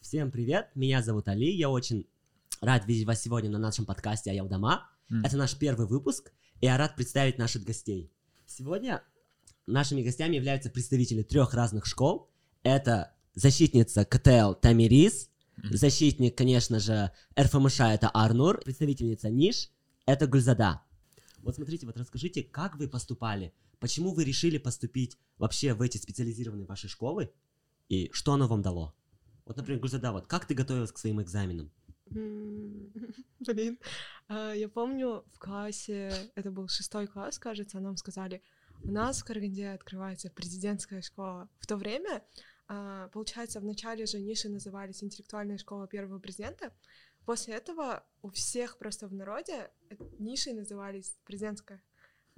Всем привет, меня зовут Али, я очень рад видеть вас сегодня на нашем подкасте «Аялдама». М. Это наш первый выпуск, и я рад представить наших гостей. Сегодня нашими гостями являются представители трех разных школ. Это защитница КТЛ Тамирис, Мгм. защитник, конечно же, РФМШ это Арнур, представительница НИШ это Гульзада. Вот смотрите, вот расскажите, как вы поступали, почему вы решили поступить вообще в эти специализированные ваши школы, и что оно вам дало? Вот, например, Гульзада, вот как ты готовилась к своим экзаменам? Блин, А, я помню в классе, это был шестой класс, кажется, нам сказали, у нас в Караганде открывается президентская школа. В то время, а, получается, в начале же ниши назывались интеллектуальная школа первого президента. После этого у всех просто в народе ниши назывались президентская.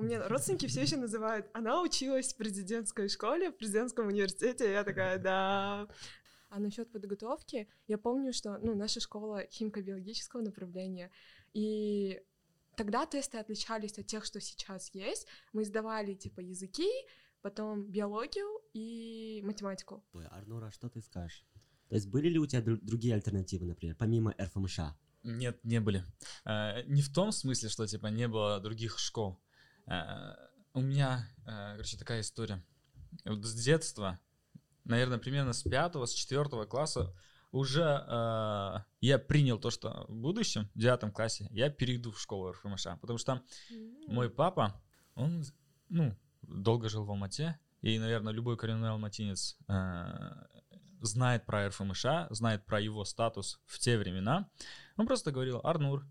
У меня родственники все еще называют, она училась в президентской школе, в президентском университете, я такая, да. А насчет подготовки, я помню, что ну, наша школа химико-биологического направления, и тогда тесты отличались от тех, что сейчас есть. Мы сдавали типа языки, потом биологию и математику. Ой, Арнура, что ты скажешь? То есть были ли у тебя дру- другие альтернативы, например, помимо РФМШ? Нет, не были. Э, Не в том смысле, что типа не было других школ. Э, У меня, э, короче, такая история. Вот с детства, наверное, примерно с пятого, с четвертого класса уже э, я принял то, что в будущем, в девятом классе, я перейду в школу РФМШ, потому что мой папа, он, ну, долго жил в Алмате, и, наверное, любой коренной алматинец э, знает про РФМШ, знает про его статус в те времена. Он просто говорил, Арнур,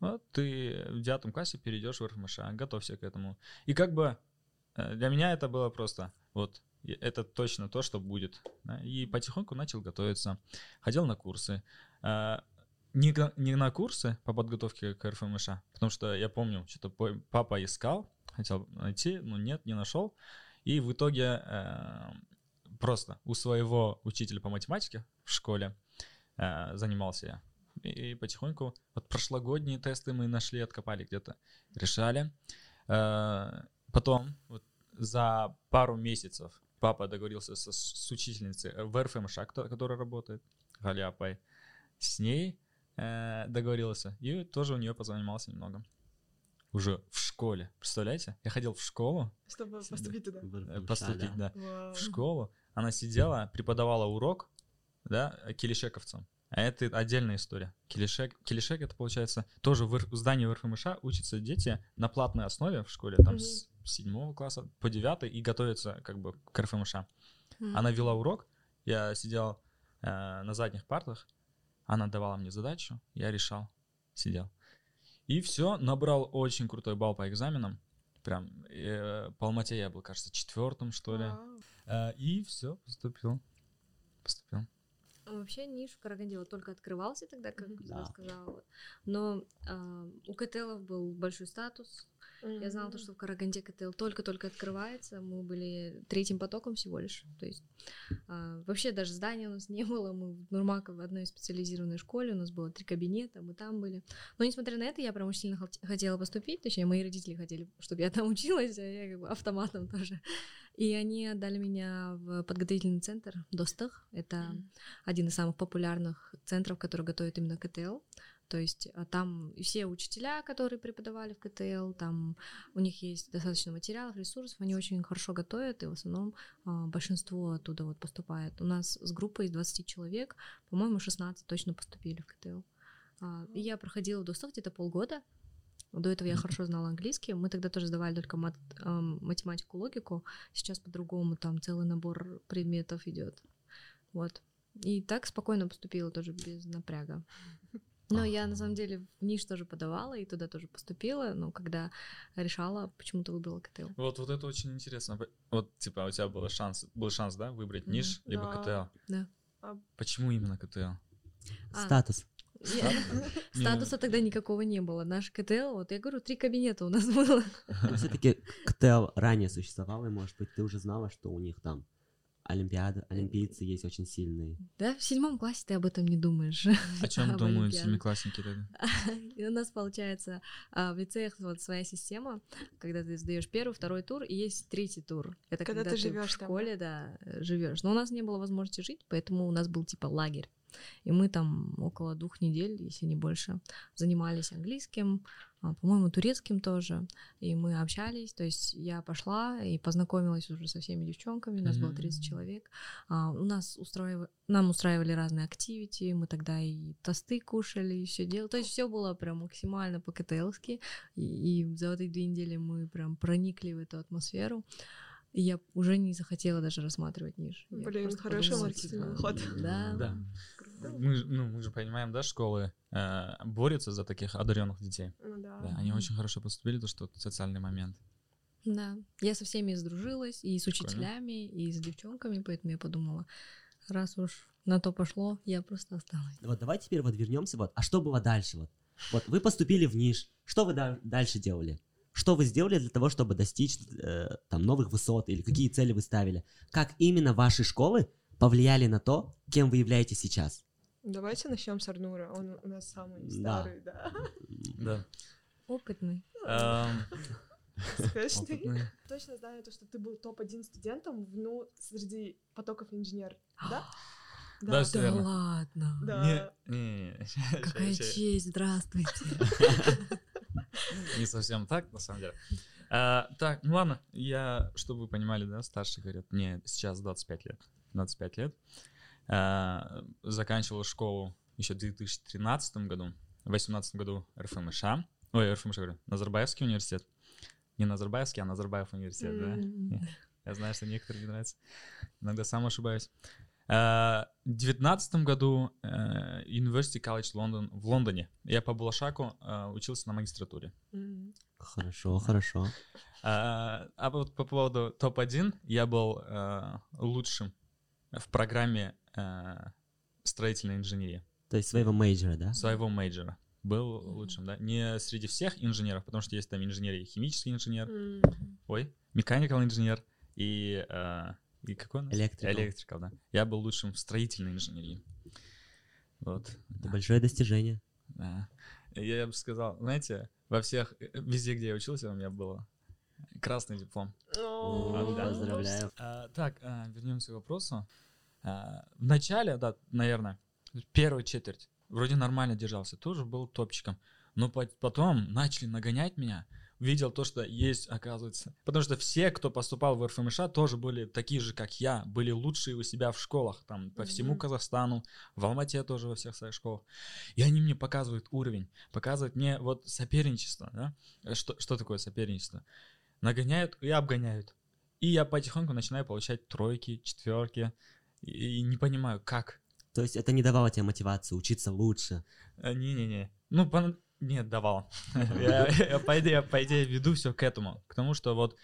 вот ты в девятом классе перейдешь в РФМШ, готовься к этому. И как бы э, для меня это было просто, вот, это точно то, что будет. И потихоньку начал готовиться, ходил на курсы. Э, Не, не на курсы по подготовке к РФМШ, потому что я помню, что-то папа искал, хотел найти, но нет, не нашел. И в итоге э, просто у своего учителя по математике в школе э, занимался я. И потихоньку, вот прошлогодние тесты мы нашли, откопали где-то, решали. Э, потом, вот за пару месяцев папа договорился со, с учительницей в РФМШ, кто- которая работает, Галя Апай. С ней э, договорился, и тоже у нее позанимался немного. Уже в школе, представляете? Я ходил в школу, Чтобы поступить туда. Э, РФМШ, поступить, да Вау. в школу, она сидела, преподавала урок, да, килишековцам. А это отдельная история. Килишек, Килишек это получается тоже в, в здании ВРФМШ учатся дети на платной основе в школе, там Мгм. с седьмого класса по девятый и готовятся как бы к РФМШ. М. Она вела урок, я сидел э, на задних партах, она давала мне задачу, я решал, сидел. И все, набрал очень крутой балл по экзаменам. Прям э, по Алмате я был, кажется, четвертым, что ли. Вау. А, и все, поступил. Поступил. Вообще ниш в Караганде вот только открывался тогда, как Мгм. я Да. сказала. вот. Но а, у КТЛов был большой статус. Я знала то, что в Караганде КТЛ только-только открывается. Мы были третьим потоком всего лишь. То есть а, вообще даже здания у нас не было. Мы в Нурмаково в одной специализированной школе. У нас было три кабинета, мы там были. Но несмотря на это, я прям очень сильно хот- хотела поступить. Точнее, мои родители хотели, чтобы я там училась, а я как бы автоматом тоже. И они отдали меня в подготовительный центр Достах. Это Мгм. один из самых популярных центров, который готовит именно КТЛ. То есть а, там все учителя, которые преподавали в КТЛ, там у них есть достаточно материалов, ресурсов, они очень хорошо готовят, и в основном а, большинство оттуда вот поступает. У нас с группой из 20 человек, по-моему, 16 точно поступили в КТЛ. А, и я проходила в ДОСТах где-то полгода. До этого я хорошо знала английский. Мы тогда тоже сдавали только мат- ам, математику, логику. Сейчас по-другому, там целый набор предметов идет. Вот. И так спокойно поступила тоже без напряга. Но я на самом деле в НИШ тоже подавала и туда тоже поступила, но когда решала, почему-то выбрала КТЛ. Вот, вот это очень интересно. Вот, типа, у тебя был шанс, был шанс, да, выбрать ниш, либо Да. КТЛ. Да. А- Почему именно КТЛ? А, Статус. Статуса тогда никакого не было. Наш КТЛ, вот я говорю, три кабинета у нас было. Все-таки КТЛ ранее существовал, и, может быть, ты уже знала, что у них там Олимпиада, олимпийцы есть очень сильные. Да, в седьмом классе ты об этом не думаешь. О чем думают семиклассники тогда? У нас получается а, в лицеях вот своя система, когда ты сдаешь первый, второй тур, и есть третий тур. Это Когда ты живёшь в школе, да, живешь. Но у нас не было возможности жить, поэтому у нас был типа лагерь. И мы там около двух недель, если не больше, занимались английским, а, по-моему, турецким тоже. И мы общались, то есть я пошла и познакомилась уже со всеми девчонками, у нас было 30 человек. А, у нас устраивали, нам устраивали разные активити, мы тогда и тосты кушали, и все делали. То есть все было прям максимально по-КТЛски. И, и за эти две недели мы прям проникли в эту атмосферу. И я уже не захотела даже рассматривать ниш. Блин, хороший маркетинговый типа, ход. Да. Да. Мы, ну, мы же понимаем, да, школы э, борются за таких одаренных детей. Ну да. Да, они очень хорошо поступили, то что социальный момент. Да. Я со всеми сдружилась, и с Прикольно. учителями, и с девчонками, поэтому я подумала, раз уж на то пошло, я просто осталась. Вот давай теперь вот вернемся, вот, а что было дальше, вот? Вот вы поступили в НИШ, что вы да- дальше делали? Что вы сделали для того, чтобы достичь э, там новых высот или какие цели вы ставили? Как именно ваши школы повлияли на то, кем вы являетесь сейчас? Давайте начнем с Арнура. Он у нас самый Да. старый, да. Да. Опытный. Эм, опытный. Точно знаю то, что ты был топ-1 студентом в, ну, среди потоков инженер, да? Да, Да верно. ладно. Да. Не, не, не, Какая честь, здравствуйте. Не совсем так, на самом деле. А, так, ну ладно, я, чтобы вы понимали, да, старший говорят, мне сейчас 25 лет. 25 лет. А, заканчивал школу еще в 2013 году. В 2018 году РФМШ. Ой, РФМШ говорю, Назарбаевский университет. Не Назарбаевский, а Назарбаев университет, да. М. Я знаю, что некоторым не нравится. Иногда сам ошибаюсь. А, В девятнадцатом году э, University College London в Лондоне. Я по Балашаку э, учился на магистратуре. М. Хорошо, хорошо. А, а вот по поводу топ-1, я был э, лучшим в программе э, строительной инженерии То есть своего major а, да? своего major а. Был лучшим, да. Не среди всех инженеров, потому что есть там инженерия, химический инженер, М. ой, mechanical инженер и, э, и какой у нас? Electrical. Electrical, да. Я был лучшим в строительной инженерии. Вот. Это большое достижение. Да. Я, я бы сказал, знаете, во всех, э, везде, где я учился, у меня было красный диплом. О, да. Поздравляю. А, так, а, вернемся к вопросу. А, в начале, да, наверное, первую четверть вроде нормально держался, тоже был топчиком. Но по- потом начали нагонять меня. Видел то, что есть, оказывается. Потому что все, кто поступал в РФМШ, тоже были такие же, как я, были лучшие у себя в школах, там, по всему Мгм. Казахстану, в Алмате тоже во всех своих школах. И они мне показывают уровень, показывают мне вот соперничество, да? Что, что такое соперничество? Нагоняют и обгоняют. И я потихоньку начинаю получать тройки, четверки. И, не понимаю, как. То есть это не давало тебе мотивации учиться лучше. Э, Не-не-не. Ну, по- нет, давал. Я, по идее, по идее веду все к этому. К тому, что вот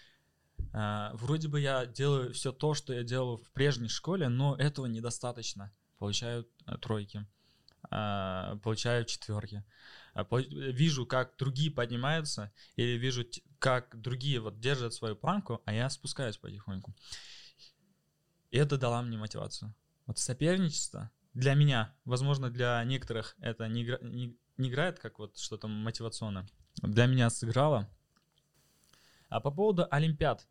а, вроде бы я делаю все то, что я делал в прежней школе, но этого недостаточно. Получаю а, тройки, получаю четверки. Вижу, как другие поднимаются, или вижу, как другие вот держат свою планку, а я спускаюсь потихоньку. И это дало мне мотивацию. Вот соперничество для меня, возможно, для некоторых это не, игра- не- не играет как вот что-то мотивационное. Для меня сыграло. А по поводу Олимпиад.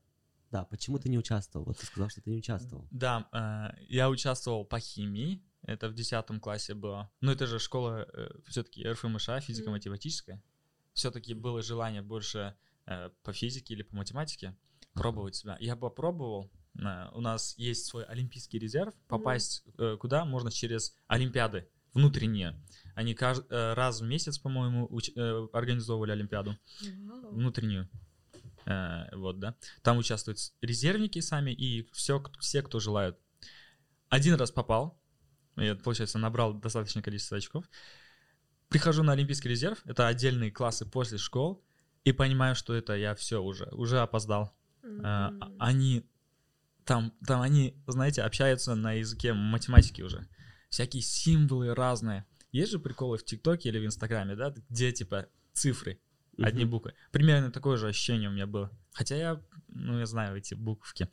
Да, почему ты не участвовал? Вот ты сказал, что ты не участвовал. Да, э, я участвовал по химии. Это в 10 классе было. Ну, это же школа все-таки РФМШ, физико-математическая. Все-таки было желание больше э, по физике или по математике пробовать себя. Я попробовал. Э, у нас есть свой олимпийский резерв. Попасть э, куда можно через олимпиады внутренние. Они кажд- э, раз в месяц, по-моему, уч- организовывали олимпиаду Вау. внутреннюю. Э, вот, да. Там участвуют резервники сами и все, все, кто желают. Один раз попал, я, получается, набрал достаточное количество очков. Прихожу на Олимпийский резерв, это отдельные классы после школ, и понимаю, что это я все уже, уже опоздал. М. они там, там они, знаете, общаются на языке математики уже. Всякие символы разные. Есть же приколы в ТикТоке или в Инстаграме, да, где типа цифры, одни Мгм. буквы. Примерно такое же ощущение у меня было. Хотя я, ну, я знаю эти буковки.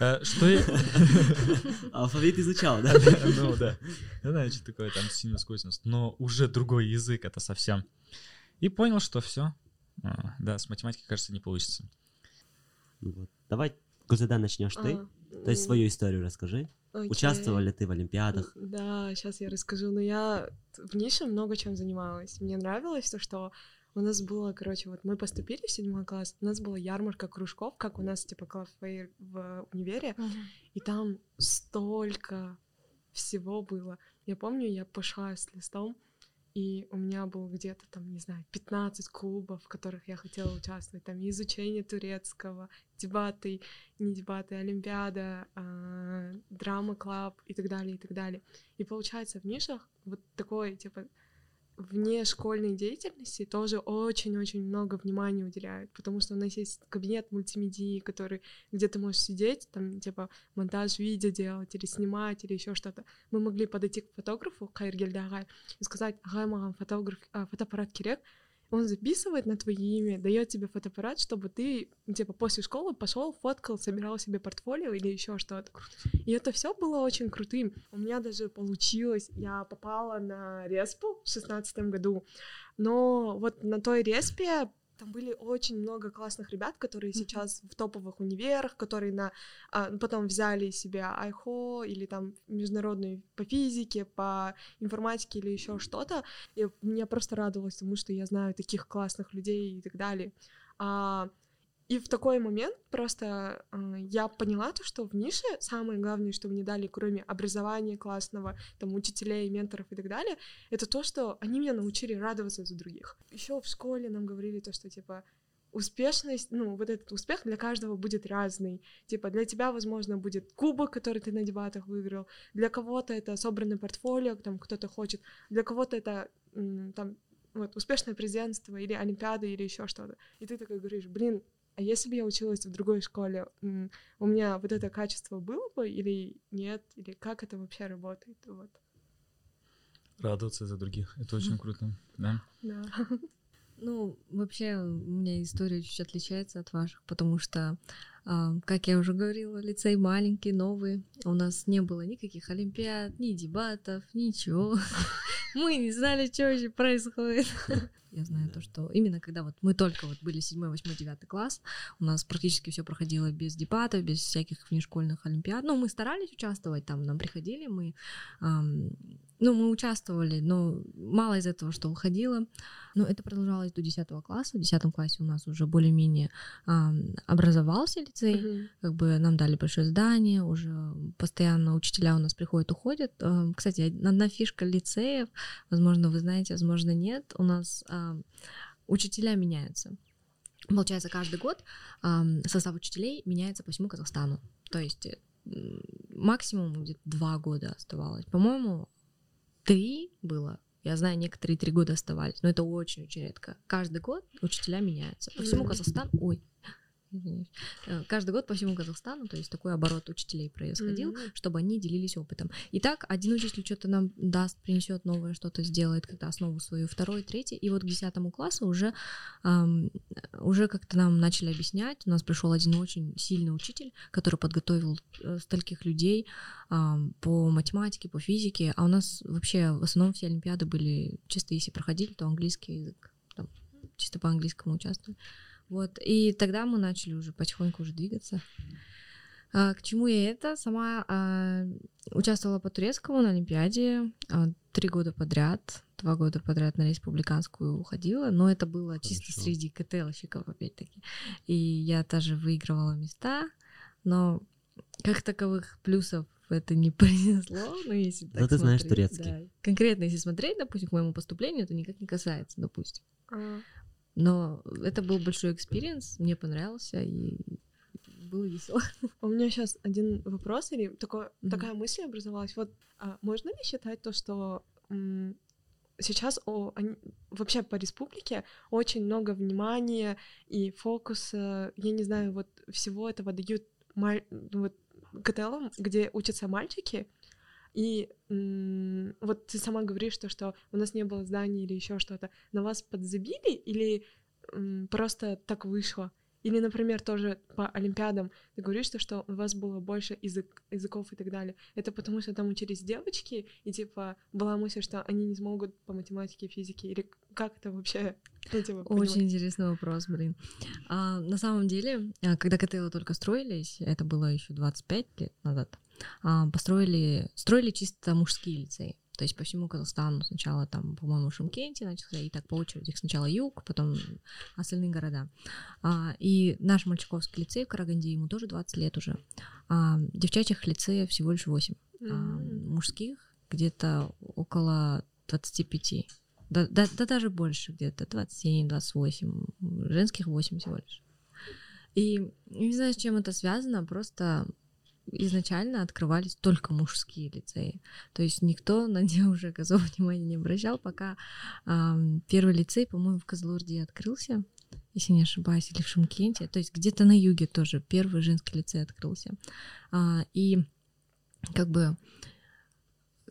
Э, Что я... Алфавит изучал, да? Ну да. Я знаю, что такое там синус, косинус. Но уже другой язык это совсем. И понял, что все. Да, с математикой, кажется, не получится. Ну вот. Давай, Гузеда, начнешь ты. А, То есть м, свою историю расскажи. Окей. Участвовала ли ты в Олимпиадах? Да, сейчас я расскажу. Но я в нише много чем занималась. Мне нравилось то, что у нас было, короче, вот мы поступили в седьмой класс, у нас была ярмарка кружков, как у нас, типа, клафейр в универе, и там столько всего было. Я помню, я пошла с листом, и у меня было где-то там, не знаю, 15 клубов, в которых я хотела участвовать. Там изучение турецкого, дебаты, не дебаты, олимпиада, э, драма-клаб и так далее, и так далее. И получается в нишах вот такой, типа, вне школьной деятельности тоже очень-очень много внимания уделяют, потому что у нас есть кабинет мультимедии, который, где ты можешь сидеть, там, типа, монтаж видео делать или снимать, или еще что-то. Мы могли подойти к фотографу, Кайргельда Агай, и сказать, Агай, магам фотограф, а, фотоаппарат керек, он записывает на твое имя, дает тебе фотоаппарат, чтобы ты, типа, после школы пошел, фоткал, собирал себе портфолио или еще что-то. И это все было очень крутым. У меня даже получилось, я попала на респу в шестнадцатом году, но вот на той респе там были очень много классных ребят, которые mm-hmm. сейчас в топовых универах, которые на а, потом взяли себе айхо или там международную по физике, по информатике или еще что-то. И мне просто радовалось тому, что я знаю таких классных людей и так далее. А, и в такой момент просто э, я поняла то, что в нише самое главное, что мне дали, кроме образования классного, там, учителей, менторов и так далее, это то, что они меня научили радоваться за других. Еще в школе нам говорили то, что, типа, успешность, ну, вот этот успех для каждого будет разный. Типа, для тебя, возможно, будет кубок, который ты на дебатах выиграл, для кого-то это собранное портфолио, там, кто-то хочет, для кого-то это, там, вот, успешное президентство или олимпиада или еще что-то. И ты такой говоришь, блин, а если бы я училась в другой школе, у меня вот это качество было бы или нет, или как это вообще работает, вот. Радоваться за других, это очень круто, да? Да. Ну, вообще, у меня история чуть отличается от ваших, потому что, как я уже говорила, лицей маленький, новый. У нас не было никаких олимпиад, ни дебатов, ничего. Мы не знали, что вообще происходит. Я знаю то, что именно когда вот мы только вот были 7, 8, 9 класс, у нас практически все проходило без дебатов, без всяких внешкольных олимпиад. Ну, мы старались участвовать, там нам приходили, мы, эм, ну, мы участвовали, но мало из этого, что уходило. Но это продолжалось до 10 класса. В 10 классе у нас уже более-менее эм, образовался лицей, mm-hmm. как бы нам дали большое здание, уже постоянно учителя у нас приходят, уходят. Эм, кстати, одна фишка лицеев, возможно, вы знаете, возможно, нет, у нас учителя меняются. Получается, каждый год состав учителей меняется по всему Казахстану. То есть максимум где-то два года оставалось. По-моему, три было. Я знаю, некоторые три года оставались, но это очень-очень редко. Каждый год учителя меняются. По всему Казахстану... Ой, извиняюсь, э, каждый год по всему Казахстану, то есть такой оборот учителей происходил, mm-hmm. чтобы они делились опытом. И так один учитель что-то нам даст, принесет новое, что-то сделает, когда основу свою, второй, третий, и вот к десятому классу уже, эм, уже как-то нам начали объяснять, у нас пришел один очень сильный учитель, который подготовил э, стольких людей эм, по математике, по физике, а у нас вообще в основном все олимпиады были чисто, если проходили, то английский язык, там, чисто по английскому участвовали. Вот, и тогда мы начали уже потихоньку уже двигаться. А, к чему я это? Сама а, участвовала по турецкому на Олимпиаде а, три года подряд, два года подряд на республиканскую уходила, но это было Хорошо. чисто среди КТЛщиков, опять-таки. И я тоже выигрывала места, но как таковых плюсов это не принесло, ну если так Но ты смотреть, знаешь турецкий. Да. Конкретно если смотреть, допустим, к моему поступлению, это никак не касается, допустим. А. Но это был большой experience, мне понравился, и было весело. У меня сейчас один вопрос или такое, mm-hmm. такая мысль образовалась. Вот а, можно ли считать то, что м, сейчас о, они, вообще по республике очень много внимания и фокуса, я не знаю, вот всего этого дают маль, вот КТЛ, где учатся мальчики, и вот ты сама говоришь, то, что у нас не было зданий или еще что-то. На вас подзабили или просто так вышло? Или, например, тоже по Олимпиадам ты говоришь, что, что у вас было больше язык, языков и так далее. Это потому, что там учились девочки, и типа была мысль, что они не смогут по математике физике, или как это вообще? Типа, Очень интересный вопрос, блин. А, на самом деле, а, когда КТЛ только строились, это было еще 25 лет назад, построили, строили чисто мужские лицеи. То есть по всему Казахстану сначала там, по-моему, в начался, и так по очереди. Сначала юг, потом остальные города. А, и наш мальчиковский лицей в Караганде, ему тоже 20 лет уже. А, девчачьих лицеев всего лишь 8. А, мужских где-то около 25. Да, да, да даже больше, где-то 27-28. Женских 8 всего лишь. И не знаю, с чем это связано, просто изначально открывались только мужские лицеи. То есть никто на девушек особо внимания не обращал, пока э, первый лицей, по-моему, в Козлурде открылся, если не ошибаюсь, или в Шымкенте. То есть где-то на юге тоже первый женский лицей открылся. А, и как бы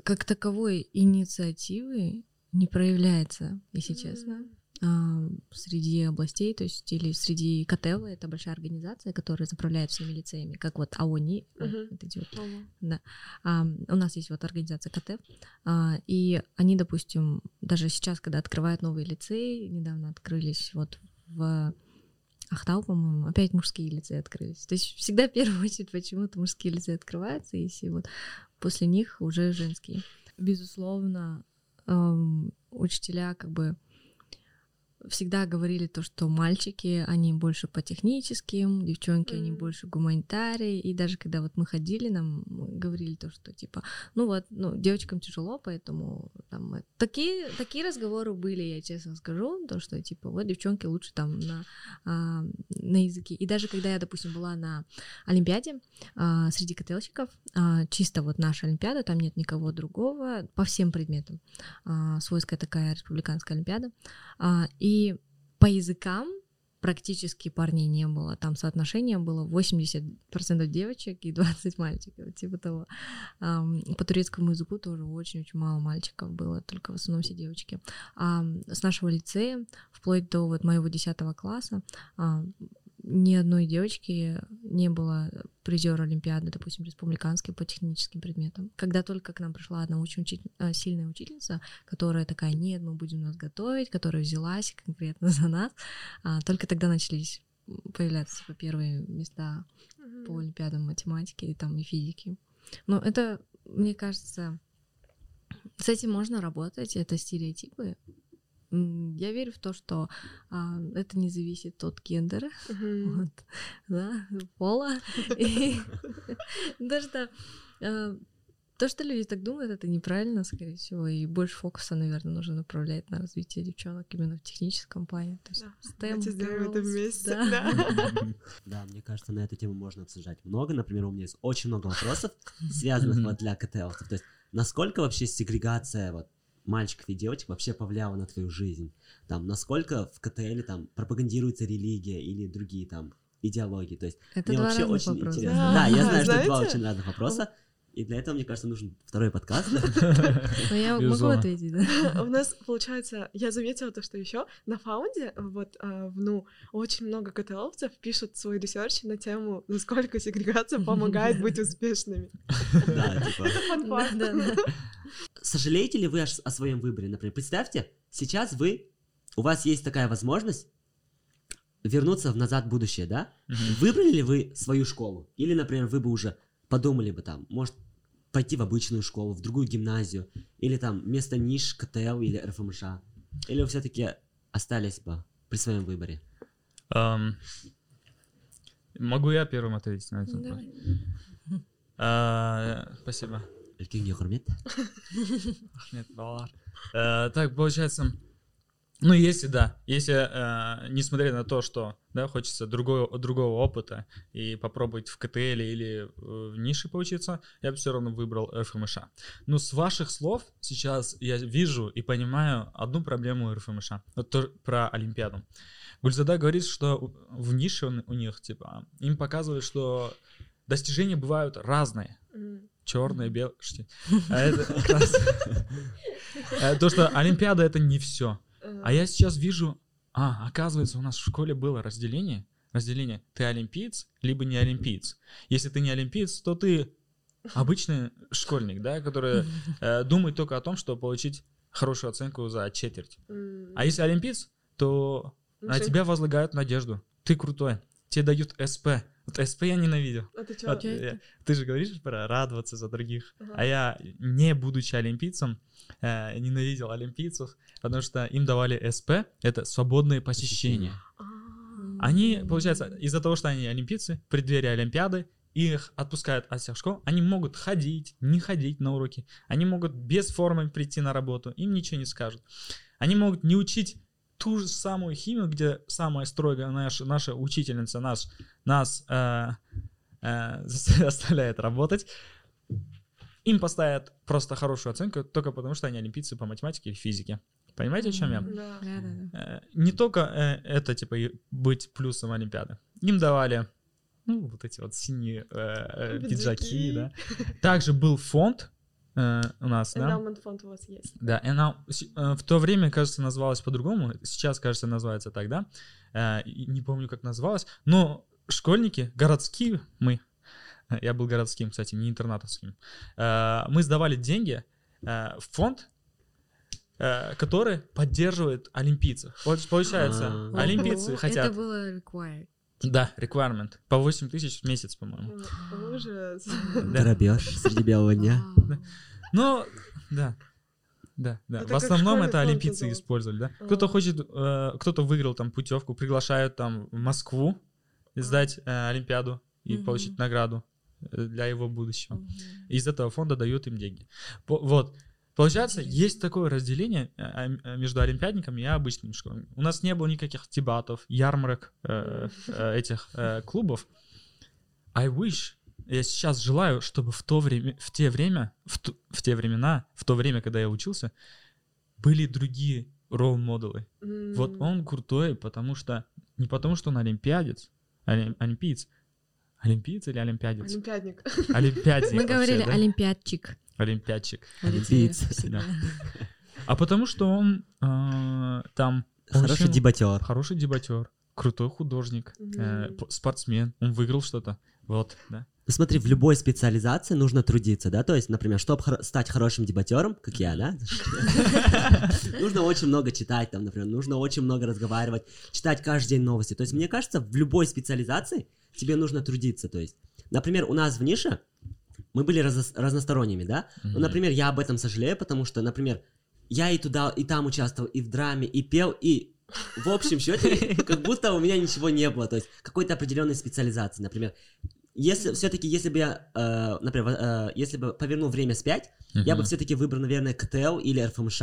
как таковой инициативы не проявляется, если честно. А, среди областей, то есть или среди КТВ, это большая организация, которая заправляет всеми лицеями, как вот АОНИ, uh-huh. эти вот, uh-huh. да. А, у нас есть вот организация КТ, а, и они, допустим, даже сейчас, когда открывают новые лицеи, недавно открылись вот в Ахтау, по-моему, опять мужские лицеи открылись. То есть всегда в первую очередь почему-то мужские лицеи открываются, и вот после них уже женские. Безусловно, эм, учителя как бы всегда говорили то, что мальчики, они больше по техническим, девчонки, mm-hmm. они больше гуманитарии, и даже когда вот мы ходили, нам говорили то, что типа, ну вот, ну, девочкам тяжело, поэтому там такие, такие разговоры были, я честно скажу, то, что типа, вот девчонки лучше там на, а, на языке. И даже когда я, допустим, была на Олимпиаде а, среди котелщиков, а, чисто вот наша Олимпиада, там нет никого другого, по всем предметам, а, свойская такая республиканская Олимпиада, а, и и по языкам практически парней не было. Там соотношение было 80% девочек и 20 мальчиков, типа того. По турецкому языку тоже очень-очень мало мальчиков было, только в основном все девочки. А с нашего лицея, вплоть до вот моего 10 класса, ни одной девочки не было призера Олимпиады, допустим, республиканской по техническим предметам. Когда только к нам пришла одна очень учитель, э, сильная учительница, которая такая, нет, мы будем нас готовить, которая взялась конкретно за нас, а, только тогда начались появляться типа, первые места mm-hmm. по Олимпиадам математики и, там, и физики. Но это, мне кажется, с этим можно работать, это стереотипы, я верю в то, что а, это не зависит от гендера, mm-hmm. вот, да, пола. И то, что а, то, что люди так думают, это неправильно, скорее всего, и больше фокуса, наверное, нужно направлять на развитие девчонок именно в техническом плане. То есть да. STEM сделаем это вместе. Да. Да. да, мне кажется, на эту тему можно обсуждать много. Например, у меня есть очень много вопросов, связанных вот для КТЛ. То есть, насколько вообще сегрегация вот мальчиков и девочек вообще повлияло на твою жизнь? Там, насколько в КТЛ там пропагандируется религия или другие там идеологии? То есть это мне вообще очень вопроса. интересно. Да, да я знаю, Знаете? что два очень разных вопроса. И для этого, мне кажется, нужен второй подкаст. Ну, я могу ответить, да. У нас, получается, я заметила то, что еще на фаунде, вот, а, ну, очень много КТЛовцев пишут свой research на тему, насколько сегрегация помогает быть успешными. Да, типа. Сожалеете ли вы о своем выборе? Например, представьте, сейчас вы, у вас есть такая возможность вернуться в назад в будущее, да? Выбрали ли вы свою школу? Или, например, вы бы уже подумали бы там, может, пойти в обычную школу, в другую гимназию, или там вместо НИШ, КТЛ или РФМШ? Или вы все-таки остались бы при своем выборе? Um, могу я первым ответить на этот вопрос? Uh, спасибо. Балалар. Uh, так, получается, ну, если да, если, э, несмотря на то, что, да, хочется другого, другого опыта и попробовать в КТЛ или э, в нише поучиться, я бы все равно выбрал РФМШ. Но с ваших слов сейчас я вижу и понимаю одну проблему РФМШ, вот то, про Олимпиаду. Гульзада говорит, что в нише у них, типа, им показывают, что достижения бывают разные. Черные, белые, а это. Э, то, что Олимпиада это не все. А я сейчас вижу, а, оказывается, у нас в школе было разделение, разделение, ты олимпиец, либо не олимпиец. Если ты не олимпиец, то ты обычный школьник, да, который э, думает только о том, чтобы получить хорошую оценку за четверть. А если олимпиец, то на тебя возлагают надежду. Ты крутой. Тебе дают СП Вот СП я ненавидел. А ты чё? Вот, я- ты же говоришь про радоваться за других. Ага. А я, не будучи олимпийцем, э, ненавидел олимпийцев, потому что им давали СП, это свободное посещение. А, Они, получается, из-за того, что они олимпийцы, в преддверии Олимпиады, их отпускают от всех школ, они могут ходить, не ходить на уроки, они могут без формы прийти на работу, им ничего не скажут. Они могут не учить ту же самую химию, где самая строгая наша, наша учительница нас, нас э, э, заставляет работать. Им поставят просто хорошую оценку только потому, что они олимпийцы по математике и физике. Понимаете, о чем я? Да. Э, не только э, это, типа, быть плюсом Олимпиады. Им давали, ну, вот эти вот синие э, э, пиджаки, да. Также был фонд у нас, да. Эндаумент фонд у вас есть. Да, и она э, в то время, кажется, называлась по-другому. Сейчас, кажется, называется так, да. Э, Не помню, как называлась. Но школьники, городские мы, э, я был городским, кстати, не интернатовским, э, мы сдавали деньги э, в фонд, э, который поддерживает олимпийцев. Вот получается, А. олимпийцы хотят... Это было required. Да, requirement. По 8 тысяч в месяц, по-моему. Ужас. Да. Грабеж среди белого дня. Но, да. Да, да. Это в основном это олимпийцы использовали, да. Кто-то хочет, э, кто-то выиграл там путевку, приглашают там в Москву сдать э, Олимпиаду и получить награду э, для его будущего. Из этого фонда дают им деньги. По- Вот. Получается, есть такое разделение э, э, между олимпиадниками и обычными школами. У нас не было никаких дебатов, ярмарок, э, э, этих э, клубов. I wish, я сейчас желаю, чтобы в то время, в те время, в, ту- в те времена, в то время, когда я учился, были другие ролл-моделы. Вот М, он крутой, потому что не потому, что он олимпиадец, олим- олимпиец, олимпиец или олимпиадец, Олимпиадник. олимпиадник. Мы говорили олимпиадчик. Олимпиадчик. Олимпиец. Да. А потому что он э, там Хороший очень дебатер. хороший дебатер, крутой художник, э, спортсмен, он выиграл что-то. Вот, да. Смотри, в любой специализации нужно трудиться, да? То есть, например, чтобы стать хорошим дебатером, как я, да? Нужно очень много читать, там, например, нужно очень много разговаривать, читать каждый день новости. То есть, мне кажется, в любой специализации тебе нужно трудиться. То есть, например, у нас в нише мы были раз- разносторонними, да? Ну, например, я об этом сожалею, потому что, например, я и туда, и там участвовал, и в драме, и пел, и в общем счете, как будто у меня ничего не было, то есть какой-то определенной специализации, например. Если все-таки, если бы я, э, например, э, если бы повернул время вспять, я бы все-таки выбрал, наверное, КТЛ или РФМШ,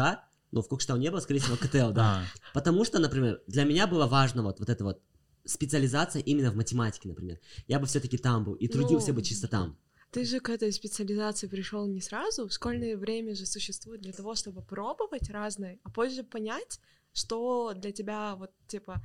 ну, в Кукштау не было, скорее всего, КТЛ, да. А, Потому что, например, для меня было важно вот, вот эта вот специализация именно в математике, например. Я бы все-таки там был и трудился Ну, бы чисто там. Ты же к этой специализации пришел не сразу. Школьное время же существует для того, чтобы пробовать разное, а позже понять, что для тебя вот типа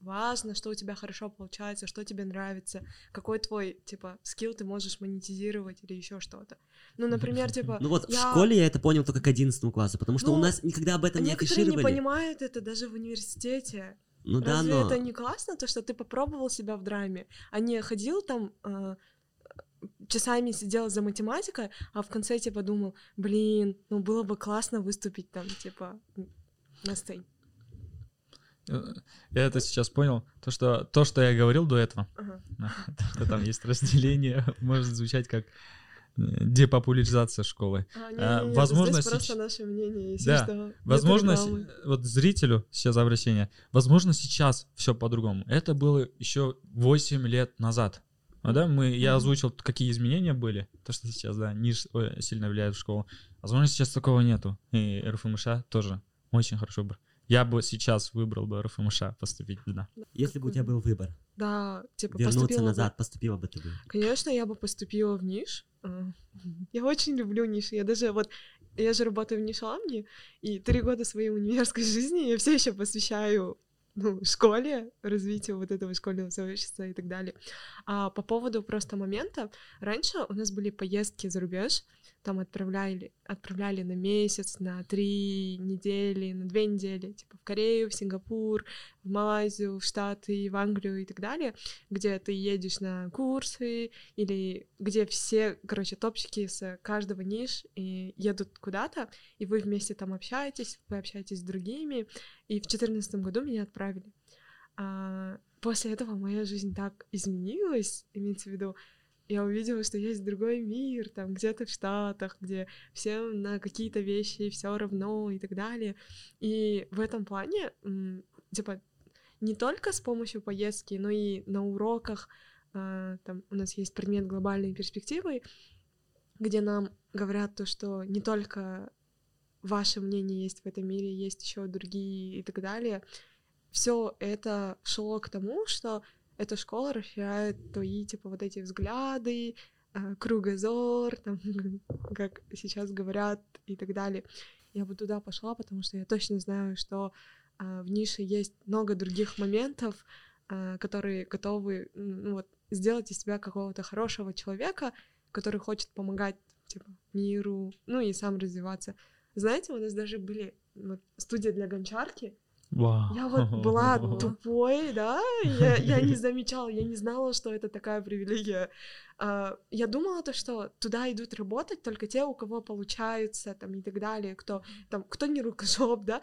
важно, что у тебя хорошо получается, что тебе нравится, какой твой типа скилл ты можешь монетизировать или еще что-то. Ну, например, типа Ну вот в я- школе я это понял только к 11 классу, потому что у Ну, нас никогда об этом не некоторые не афишировали. понимают это даже в университете. Ну да, Разве но... это не классно, то, что ты попробовал себя в драме, а не ходил там э, часами сидел за математикой, а в конце типа думал, блин, ну было бы классно выступить там, типа, на э, Я это сейчас понял. То, что, то, что я говорил до этого, Ага. то, там есть разделение, может звучать как э, депопуляризация школы. А, А, не-не-не, возможно, здесь просто наше мнение, если Да, что. Возможно, вот зрителю сейчас обращение, возможно, сейчас все по-другому. Это было еще 8 лет назад. Ну да, мы, я озвучил, какие изменения были, то, что сейчас, да, НИШ ой, сильно влияет в школу. Возможно, сейчас такого нету. И РФМШ тоже очень хороший выбор. Я бы сейчас выбрал бы РФМШ поступить туда. Если бы у тебя был выбор, Да, типа вернуться поступила бы- назад, поступила бы ты бы. Конечно, я бы поступила в НИШ. А, Я очень люблю ниши. Я даже вот я же работаю в Нишламне, и три года своей универской жизни я все еще посвящаю ну, школе, развитию вот этого школьного сообщества и так далее. А по поводу просто момента, раньше у нас были поездки за рубеж, там отправляли, отправляли на месяц, на три недели, на две недели, типа в Корею, в Сингапур, в Малайзию, в Штаты, в Англию и так далее, где ты едешь на курсы, или где все, короче, топчики с каждого ниш и едут куда-то, и вы вместе там общаетесь, вы общаетесь с другими, и в четырнадцатом году меня отправили. А, после этого моя жизнь так изменилась, имеется в виду, я увидела, что есть другой мир, там где-то в Штатах, где всем на какие-то вещи все равно и так далее. И в этом плане, типа, не только с помощью поездки, но и на уроках, э, там у нас есть предмет глобальной перспективы, где нам говорят то, что не только ваше мнение есть в этом мире, есть еще другие и так далее. Все это шло к тому, что эта школа расширяет твои, типа, вот эти взгляды, э, кругозор, там, как сейчас говорят, и так далее. Я бы туда пошла, потому что я точно знаю, что э, в нише есть много других моментов, э, которые готовы ну, вот, сделать из тебя какого-то хорошего человека, который хочет помогать типа, миру, ну и сам развиваться. Знаете, у нас даже были вот, студия для гончарки, Вау. Я вот была тупой, да, я, я не замечала, я не знала, что это такая привилегия. Uh, я думала то, что туда идут работать только те, у кого получается, там, и так далее, кто, там, кто не рукожоп, да,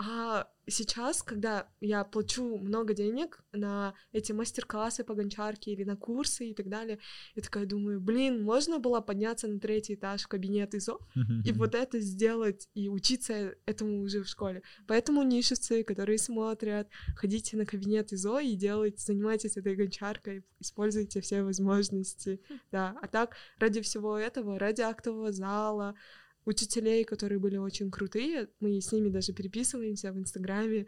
а сейчас, когда я плачу много денег на эти мастер-классы по гончарке или на курсы и так далее, я такая думаю, блин, можно было подняться на третий этаж в кабинет ИЗО и вот это сделать и учиться этому уже в школе. Поэтому нишевцы, которые смотрят, ходите на кабинет ИЗО и делайте, занимайтесь этой гончаркой, используйте все возможности, да. А так, ради всего этого, ради актового зала, учителей, которые были очень крутые, мы с ними даже переписываемся в Инстаграме.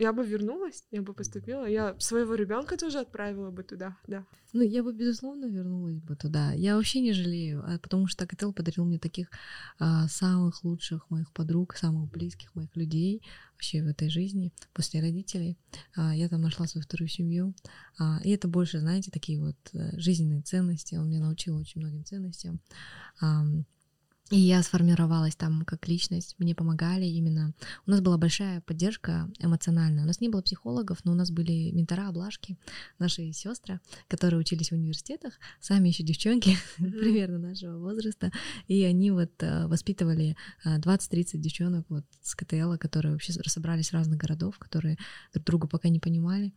Я бы вернулась, я бы поступила. Я своего ребенка тоже отправила бы туда, да. Ну, я бы, безусловно, вернулась бы туда. Я вообще не жалею, а потому что Котел подарил мне таких а, самых лучших моих подруг, самых близких моих людей вообще в этой жизни после родителей. А, я там нашла свою вторую семью. А, и это больше, знаете, такие вот а, жизненные ценности. Он меня научил очень многим ценностям. А, и я сформировалась там как личность, мне помогали именно. У нас была большая поддержка эмоциональная. У нас не было психологов, но у нас были ментора, облажки, наши сестры, которые учились в университетах, сами еще девчонки примерно нашего возраста, и они вот э, воспитывали 20-30 э, девчонок вот с КТЛ, которые вообще собрались с разных городов, которые друг друга пока не понимали.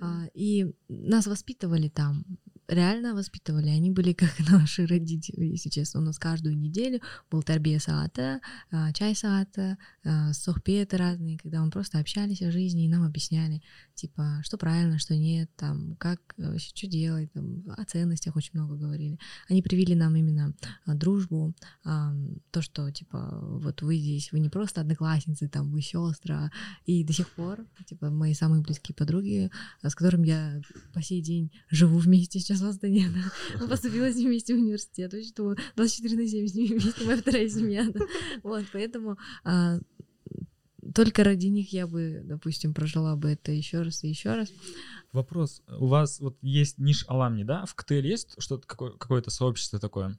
А, и нас воспитывали там, реально воспитывали. Они были как наши родители, если честно. У нас каждую неделю был тарбия саата, а, чай саата, а, сохпеты разные, когда мы просто общались о жизни и нам объясняли, типа, что правильно, что нет, там, как вообще, что делать, там, о ценностях очень много говорили. Они привили нам именно а, дружбу, то, что, типа, вот вы здесь, вы не просто одноклассницы, там, вы сестра, и до сих пор, типа, мои самые близкие подруги, с которыми я по сей день живу вместе сейчас в Астане, да. поступила с ними вместе в университет, что 24 на 7 с ними вместе, моя вторая семья, да. Вот, поэтому а, только ради них я бы, допустим, прожила бы это еще раз и еще раз. Вопрос. У вас вот есть ниш Аламни, да? В КТЛ есть что-то какое- какое-то сообщество такое?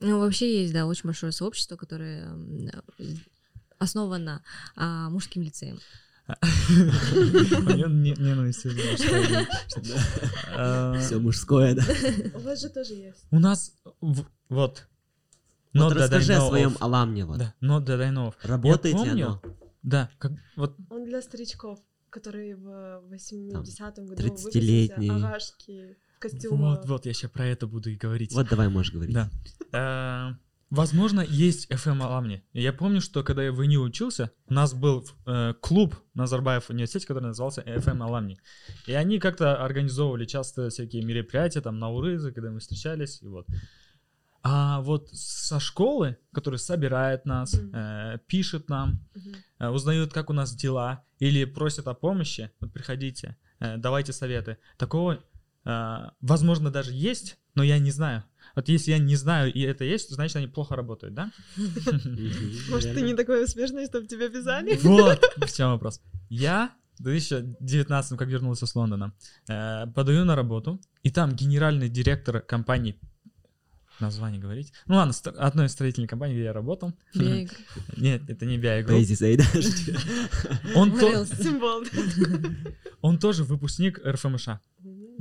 Ну, вообще есть, да, очень большое сообщество, которое основано а, мужским лицеем. Все мужское, да. У вас же тоже есть. У нас вот. Вот расскажи о своем Аламне. Вот. Да, that I know. Работаете оно? Да, как вот. Он для старичков, которые в 80-м году 30-летние. Агашки, костюмы. Вот, вот, я сейчас про это буду и говорить. Вот давай можешь говорить. Да. Возможно, есть FM Аламни. Я помню, что когда я в ИНИ учился, у нас был э, клуб на Назарбаев университете, который назывался FM Аламни. И они как-то организовывали часто всякие мероприятия, там, на Урызы, когда мы встречались, и вот. А вот со школы, которая собирает нас, mm-hmm. э, пишет нам, mm-hmm. э, узнают, как у нас дела, или просят о помощи, вот приходите, э, давайте советы. Такого, э, возможно, даже есть, но я не знаю. Вот если я не знаю, и это есть, значит, они плохо работают, да? Может, ты не такой успешный, чтобы тебя вязали? Вот, в чем вопрос. Я в 2019, как вернулся с Лондона, э, подаю на работу, и там генеральный директор компании название говорить. Ну ладно, одной из строительной компаний, где я работал. Биоигру. Нет, это не Биоигру. Он, он тоже выпускник РФМШ.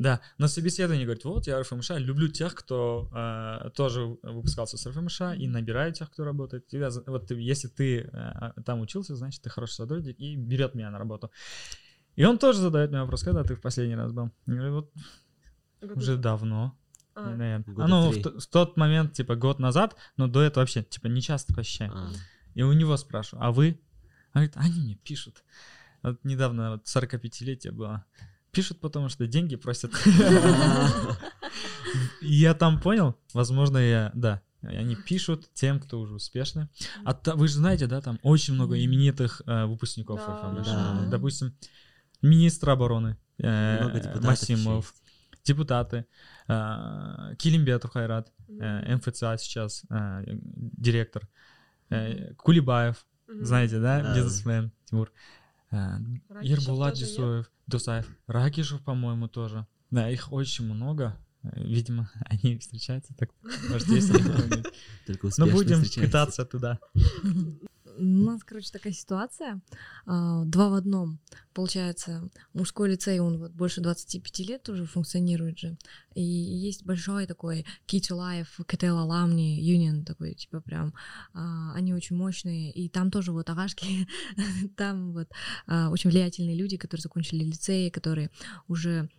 Да, на собеседовании говорит, вот я РФМШ, люблю тех, кто э, тоже выпускался с РФМШ и набираю тех, кто работает. вот если ты э, там учился, значит, ты хороший сотрудник и берет меня на работу. И он тоже задает мне вопрос, когда ты в последний раз был? Я говорю, вот Году- уже давно, А, наверное. года А, ну, в, в тот момент, типа, год назад, но до этого вообще, типа, не часто посещаю. А. И у него спрашиваю, а вы? Он говорит, они мне пишут. Вот недавно вот 45-летие было. Пишут, потому что деньги просят. Я там понял, возможно, я, да, они пишут тем, кто уже успешны. А вы же знаете, да, там очень много именитых э, выпускников ФМШ. да. Допустим, министр обороны э, Масимов, депутаты, э, Килимбетов Хайрат, МФЦА сейчас директор, Кулибаев, знаете, да, бизнесмен Тимур, Ербулат тоже, нет? Дюсоев, Дусаев, Ракишев, по-моему, тоже. Да, их очень много. Э, Видимо, они встречаются так. Может, есть. Только Но успешно будем пытаться туда. У нас, короче, такая ситуация. а, Два в одном. Получается, мужской лицей, он вот больше 25 лет уже функционирует же. И есть большой такой to Life, KTL Alumni Union такой, типа прям, а, они очень мощные. И там тоже вот агашки, там вот а, очень влиятельные люди, которые закончили лицеи, которые уже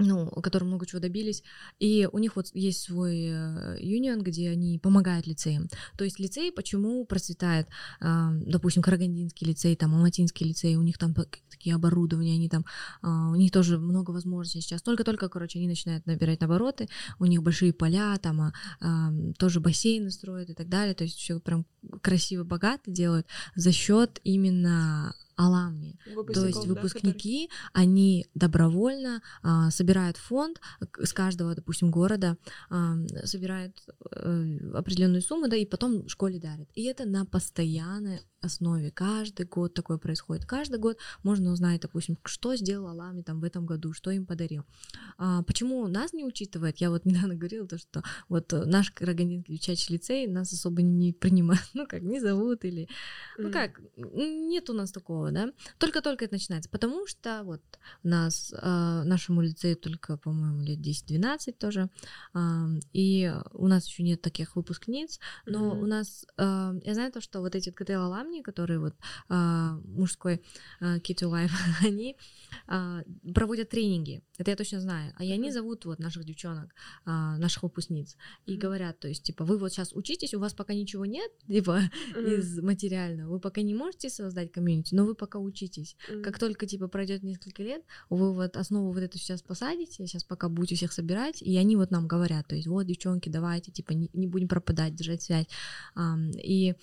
ну, которые много чего добились, и у них вот есть свой э, юнион, где они помогают лицеям. То есть лицей почему процветает, допустим, Карагандинский лицей, там, Алматинский лицей, у них там так- такие оборудования, они там, а, у них тоже много возможностей сейчас. Только-только, короче, они начинают набирать обороты, у них большие поля, там а, тоже бассейны строят и так далее, то есть все прям красиво, богато делают за счет именно аламни. То есть Выпускников, да, выпускники, они добровольно а, собирают фонд с каждого, допустим, города, а, собирают э, определенную сумму, да, и потом школе дарят. И это на постоянной основе. Каждый год такое происходит. Каждый год можно узнать, допустим, что сделал Алами там в этом году, что им подарил. А, почему нас не учитывает? Я вот недавно говорила, то, что вот э, наш Карагандинский девчачий лицей нас особо не принимают, ну как, не зовут или ну как, нет у нас такого, да? Только-только это начинается, потому что вот нас, э, нашему лицею только, по-моему, лет 10-12 тоже, а, и у нас еще нет таких выпускниц, но Мгм. у нас, э, я знаю то, что вот эти КТЛ Аламни, которые вот а, мужской а, Kitty Life, они а, проводят тренинги, это я точно знаю, и они зовут вот наших девчонок, а, наших выпускниц, и говорят, то есть, типа, вы вот сейчас учитесь, у вас пока ничего нет, типа, из материального. Вы пока не можете создать комьюнити, но вы пока учитесь. Как только типа пройдет несколько лет, вы вот основу вот эту сейчас посадите, сейчас пока будете всех собирать, и они вот нам говорят, то есть вот девчонки, давайте типа не, не будем пропадать, держать связь. И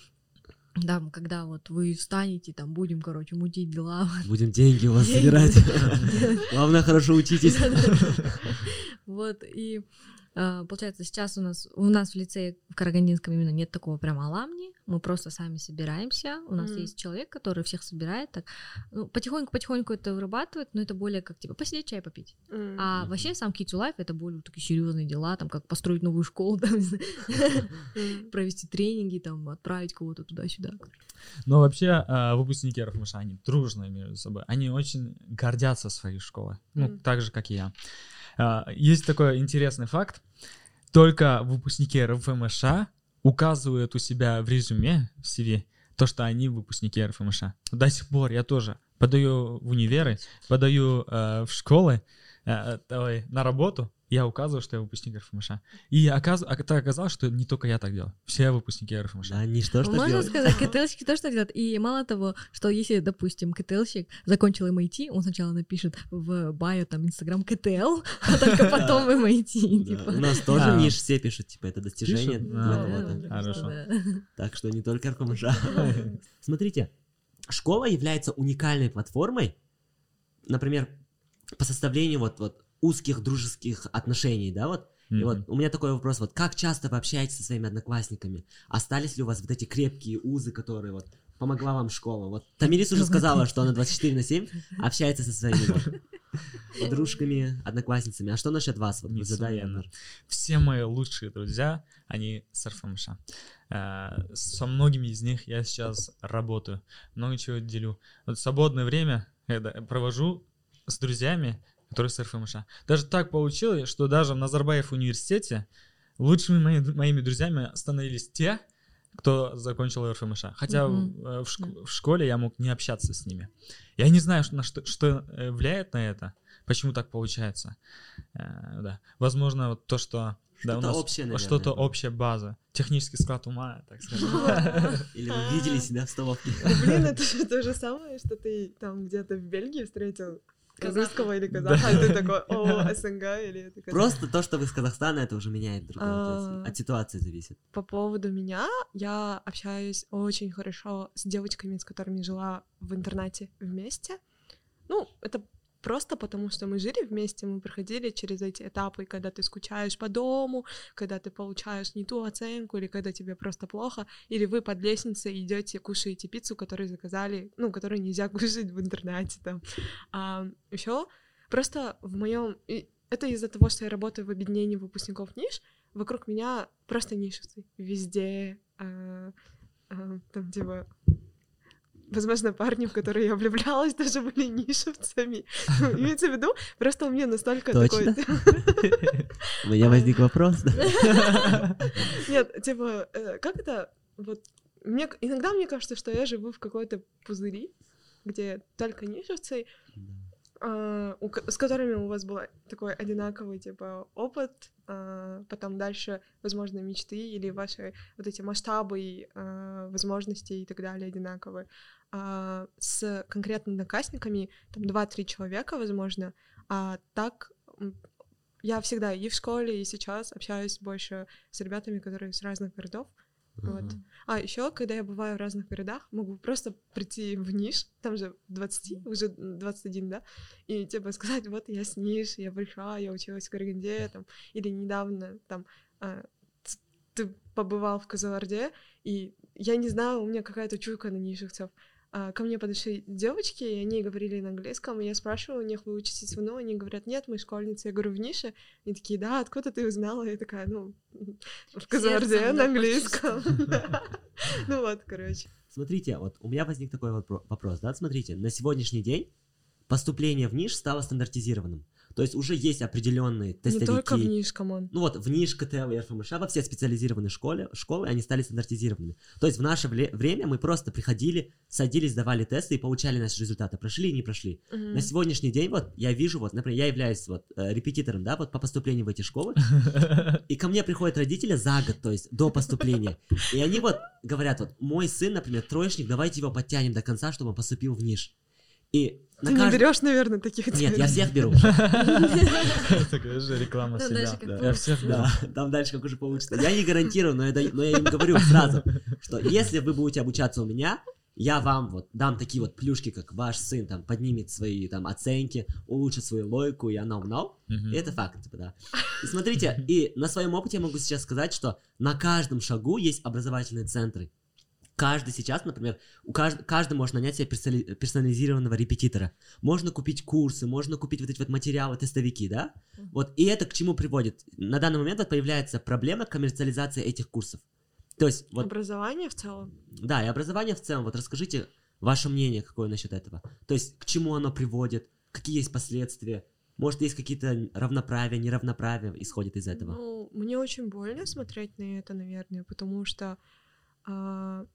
да, когда вот вы встанете, там будем, короче, мутить дела. Будем деньги у вас собирать. Главное, хорошо учитесь. Вот, и получается, сейчас у нас, у нас в лицее в Карагандинском именно нет такого прям аламни, мы просто сами собираемся, у нас Мгм. есть человек, который всех собирает, так, ну, потихоньку-потихоньку это вырабатывает, но это более как, типа, посидеть чай попить. Мгм. А Мгм. вообще сам Kids to Life это более такие серьезные дела, там, как построить новую школу, там, Мгм. провести тренинги, там, отправить кого-то туда-сюда. Но вообще а, выпускники РФМШ, они дружные между собой. Они очень гордятся своей школой. Ну, так же, как и я. А, Есть такой интересный факт. Только выпускники РФМШ указывают у себя в резюме, в CV, то, что они выпускники РФМШ. До сих пор я тоже подаю в универы, подаю э, в школы, э, ой, на работу, я указываю, что я выпускник РФМШ. И оказ... а так оказалось, что не только я так делаю. Все выпускники РФМШ. Да, они что так Можно делают? сказать, КТЛщики тоже так делают. И мало того, что если, допустим, КТЛщик закончил MIT, он сначала напишет в байо там Инстаграм КТЛ, а только потом в MIT. Да, типа. У нас тоже А. ниш все пишут, типа, это достижение для А, кого-то. Хорошо. Так что не только РФМШ. Смотрите, школа является уникальной платформой, например, по составлению вот, вот узких дружеских отношений, да, вот. И Мгм. вот у меня такой вопрос, вот как часто вы общаетесь со своими одноклассниками? Остались ли у вас вот эти крепкие узы, которые вот помогла вам школа? Вот Тамирис уже сказала, что она 24 на 7 общается со своими вот подружками, одноклассницами. А что насчет вас? Вот и Несомненно. Все мои лучшие друзья, они с РФМШ. Э, Со многими из них я сейчас работаю, много чего делю. Вот свободное время это провожу с друзьями, которые с РФМШ. Даже так получилось, что даже в Назарбаев университете лучшими мои- моими друзьями становились те, кто закончил РФМШ. Хотя Мгм. в, шк- в школе я мог не общаться с ними. Я не знаю, что, на что, что э, влияет на это, почему так получается. Э, да. Возможно, вот то, что да, у Что-то нас общее, наверное, что-то общая база, технический склад ума, так сказать. Или вы видели себя в столовке? Блин, это же то же самое, что ты там где-то в Бельгии встретил Казаха. русского или казаха, и ты такой, о, СНГ, или это. Просто то, что вы из Казахстана, это уже меняет другое. А. От ситуации зависит. По поводу меня, я общаюсь очень хорошо с девочками, с которыми жила в интернате вместе. Ну, это просто потому, что мы жили вместе, мы проходили через эти этапы, когда ты скучаешь по дому, когда ты получаешь не ту оценку, или когда тебе просто плохо, или вы под лестницей идете, кушаете пиццу, которую заказали, ну, которую нельзя кушать в интернете там. А, еще просто в моем это из-за того, что я работаю в объединении выпускников ниш, вокруг меня просто нишевцы везде, а, а, там типа Возможно, парни, в которые я влюблялась, тоже были нишевцами. Ну, Имеется в виду, просто у меня настолько такой... У меня возник вопрос. Нет, типа, э, как это? Вот мне иногда мне кажется, что я живу в какой-то пузыри, где только нишевцы, а, у с которыми у вас был такой одинаковый типа опыт, а, потом дальше, возможно, мечты или ваши вот эти масштабы а, возможностей и так далее одинаковые. А, с конкретно одноклассниками там 2-3 человека, возможно, а так я всегда и в школе, и сейчас общаюсь больше с ребятами, которые из разных городов. Вот. Мгм. А еще, когда я бываю в разных городах, могу просто прийти в Ниш, там же 20, уже 21, да, и типа сказать, вот я с Ниш, я большая, я училась в Караганде, там, или недавно там а, ты побывал в Казаларде, и я не знаю, у меня какая-то чуйка на нишевцев. А, ко мне подошли девочки, и они говорили на английском, и я спрашиваю у них, вы учитесь в НУ? Они говорят, нет, мы школьницы. Я говорю, в Нише? Они такие, да, откуда ты узнала? Я такая, ну, в Сердцем, на английском. Ну вот, короче. Смотрите, вот у меня возник такой вопро- вопрос, да, смотрите, на сегодняшний день поступление в НИШ стало стандартизированным. То есть уже есть определенные Не тестовики. только в Ниш, come on. Ну вот, в НИШ, КТЛ и РФМШ, во все специализированные школы, школы, они стали стандартизированными. То есть в наше время мы просто приходили, садились, давали тесты и получали наши результаты. Прошли и не прошли. Мгм. На сегодняшний день вот я вижу, вот, например, я являюсь вот э, репетитором, да, вот по поступлению в эти школы, и ко мне приходят родители за год, то есть до поступления, и они вот говорят, вот, мой сын, например, троечник, давайте его подтянем до конца, чтобы он поступил в НИШ. И на Ты не кажд- берешь, наверное, таких Нет, я всех беру. Такая же реклама себя. Я всех беру. Да, там дальше как уже получится. Я не гарантирую, но я, им говорю сразу, что если вы будете обучаться у меня, я вам вот дам такие вот плюшки, как ваш сын там поднимет свои там оценки, улучшит свою логику, я know know. Мгм. И это факт, типа, да. И смотрите, и на своем опыте я могу сейчас сказать, что на каждом шагу есть образовательные центры. Каждый сейчас, например, у кажд... каждый может нанять себе персоли- персонализированного репетитора. Можно купить курсы, можно купить вот эти вот материалы, тестовики, да? Мгм. Вот, и это к чему приводит? На данный момент вот появляется проблема коммерциализации этих курсов. То есть, вот, Образование в целом. да, и образование в целом, вот расскажите ваше мнение какое насчет этого. То есть, к чему оно приводит, какие есть последствия, может, есть какие-то равноправия, неравноправия исходит из этого. Ну, мне очень больно смотреть на это, наверное, потому что, а,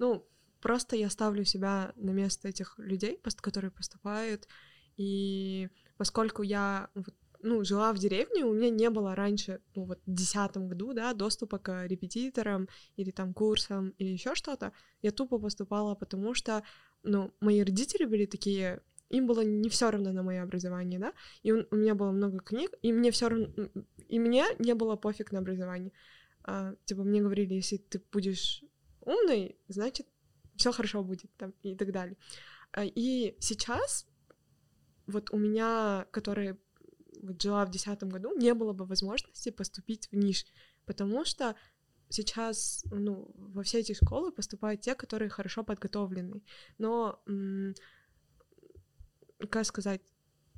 ну, просто я ставлю себя на место этих людей, которые поступают, и поскольку я, ну, жила в деревне, у меня не было раньше, ну, вот, в десятом году, да, доступа к репетиторам или там курсам или еще что-то, я тупо поступала, потому что, ну, мои родители были такие, им было не все равно на мое образование, да, и у, у меня было много книг, и мне все равно, и мне не было пофиг на образование. А, типа мне говорили, если ты будешь умный, значит все хорошо будет там и так далее. А, и сейчас вот у меня, которая вот жила в десятом году, не было бы возможности поступить в ниш, потому что сейчас ну, во все эти школы поступают те, которые хорошо подготовлены. Но, как сказать,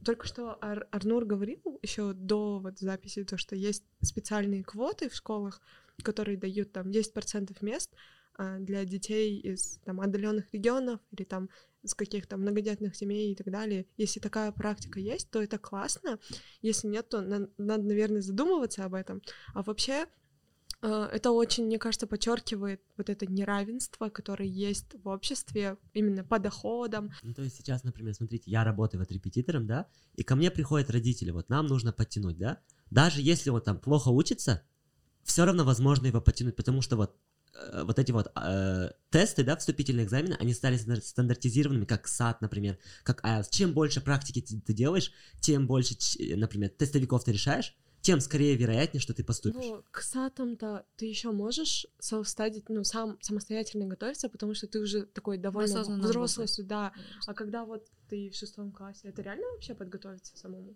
только что Ар- Арнур говорил еще до вот записи, то, что есть специальные квоты в школах, которые дают там 10% мест для детей из там отдаленных регионов или там с каких-то многодетных семей и так далее. Если такая практика есть, то это классно. Если нет, то на- надо, наверное, задумываться об этом. А вообще, Э, Это очень, мне кажется, подчеркивает вот это неравенство, которое есть в обществе именно по доходам. Ну, то есть сейчас, например, смотрите, я работаю вот репетитором, да, и ко мне приходят родители, вот нам нужно подтянуть, да, даже если он там плохо учится, все равно возможно его подтянуть, потому что вот вот эти вот э, тесты, да, вступительные экзамены, они стали стандар- стандартизированными, как САТ, например, как IELTS. Чем больше практики ты, ты делаешь, тем больше, ч- например, тестовиков ты решаешь, тем скорее вероятнее, что ты поступишь. Ну, к сатам-то ты еще можешь self-study, ну, сам самостоятельно готовиться, потому что ты уже такой довольно взрослый возрасте. сюда. А когда вот ты в шестом классе, это реально вообще подготовиться самому?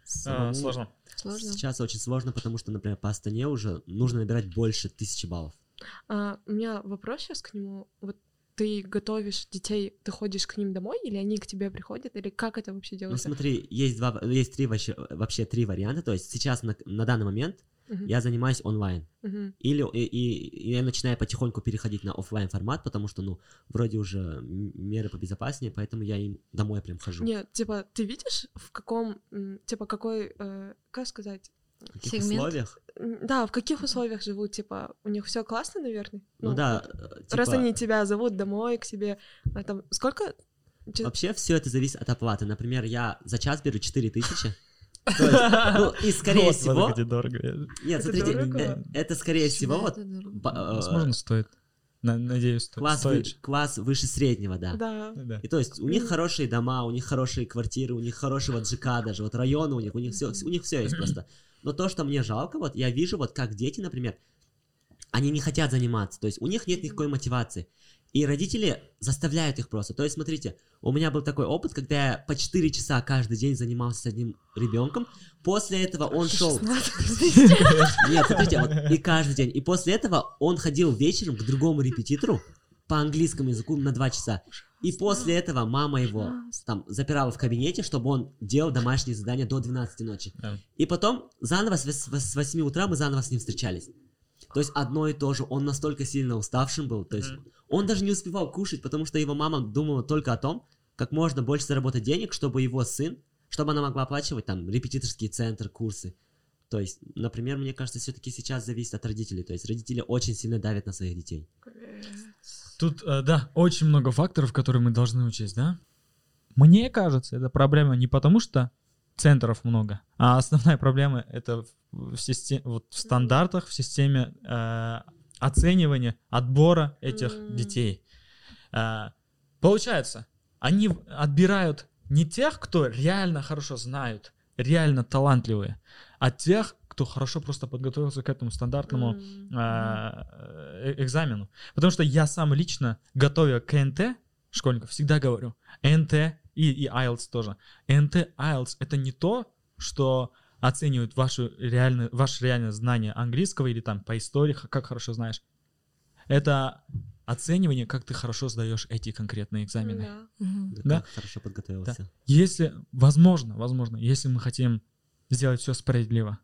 А, Самому сложно. Сложно. Сейчас очень сложно, потому что, например, по Астане уже нужно набирать больше тысячи баллов. А, у меня вопрос сейчас к нему. Вот ты готовишь детей, ты ходишь к ним домой, или они к тебе приходят, или как это вообще Ну делается? смотри, есть два, есть три вообще, вообще три варианта. То есть сейчас на, на данный момент Мгм, я занимаюсь онлайн. мгм. Или и, и- и я начинаю потихоньку переходить на оффлайн формат, потому что, ну, вроде уже меры побезопаснее, поэтому я им домой прям хожу. Нет, типа, ты видишь, в каком, типа, какой, э, как сказать, В каких сегмент. условиях? Да, в каких условиях живут, типа, у них все классно, наверное? Ну, да, вот э, Раз типа, они тебя зовут домой к себе, а там сколько? Че- вообще все это зависит от оплаты. Например, я за час беру 4000. То есть, ну, и скорее всего... Нет, смотрите, э, это скорее всего вот э, Возможно, стоит. На- Надеюсь, сто- класс, вы- стоит. класс выше среднего, да. Да. Да. И то есть у них хорошие дома, у них хорошие квартиры, у них хороший вот ЖК даже, вот районы у них, у них все, у них все есть просто. Но то, что мне жалко, вот я вижу, вот как дети, например, они не хотят заниматься, то есть у них нет никакой мотивации. И родители заставляют их просто. То есть, смотрите, у меня был такой опыт, когда я по 4 часа каждый день занимался с одним ребенком. После этого он шел... Нет, смотрите, вот и каждый день. И после этого он ходил вечером к другому репетитору по английскому языку на 2 часа. И после этого мама его там запирала в кабинете, чтобы он делал домашние задания до 12 ночи. Да. И потом заново с с 8 утра мы заново с ним встречались. То есть одно и то же. Он настолько сильно уставшим был. То есть Мгм. он даже не успевал кушать, потому что его мама думала только о том, как можно больше заработать денег, чтобы его сын, чтобы она могла оплачивать там репетиторские центры, курсы. То есть, например, мне кажется, все-таки сейчас зависит от родителей. То есть родители очень сильно давят на своих детей. Тут, э, да, очень много факторов, которые мы должны учесть, да? Мне кажется, это проблема не потому, что центров много, а основная проблема это в, системе, вот в стандартах, в системе э, оценивания, отбора этих М. детей. Э, получается, они отбирают не тех, кто реально хорошо знают, реально талантливые, а тех, кто хорошо просто подготовился к этому стандартному М, э, экзамену. Потому что я сам лично, готовя к НТ школьников, всегда говорю, НТ и, и IELTS тоже. НТ, IELTS — это не то, что оценивают вашу реальное, ваше реальное знание английского или там по истории, как хорошо знаешь. Это оценивание, как ты хорошо сдаешь эти конкретные экзамены. да. Да, Да. Как хорошо подготовился. Если, возможно, возможно, если мы хотим сделать все справедливо,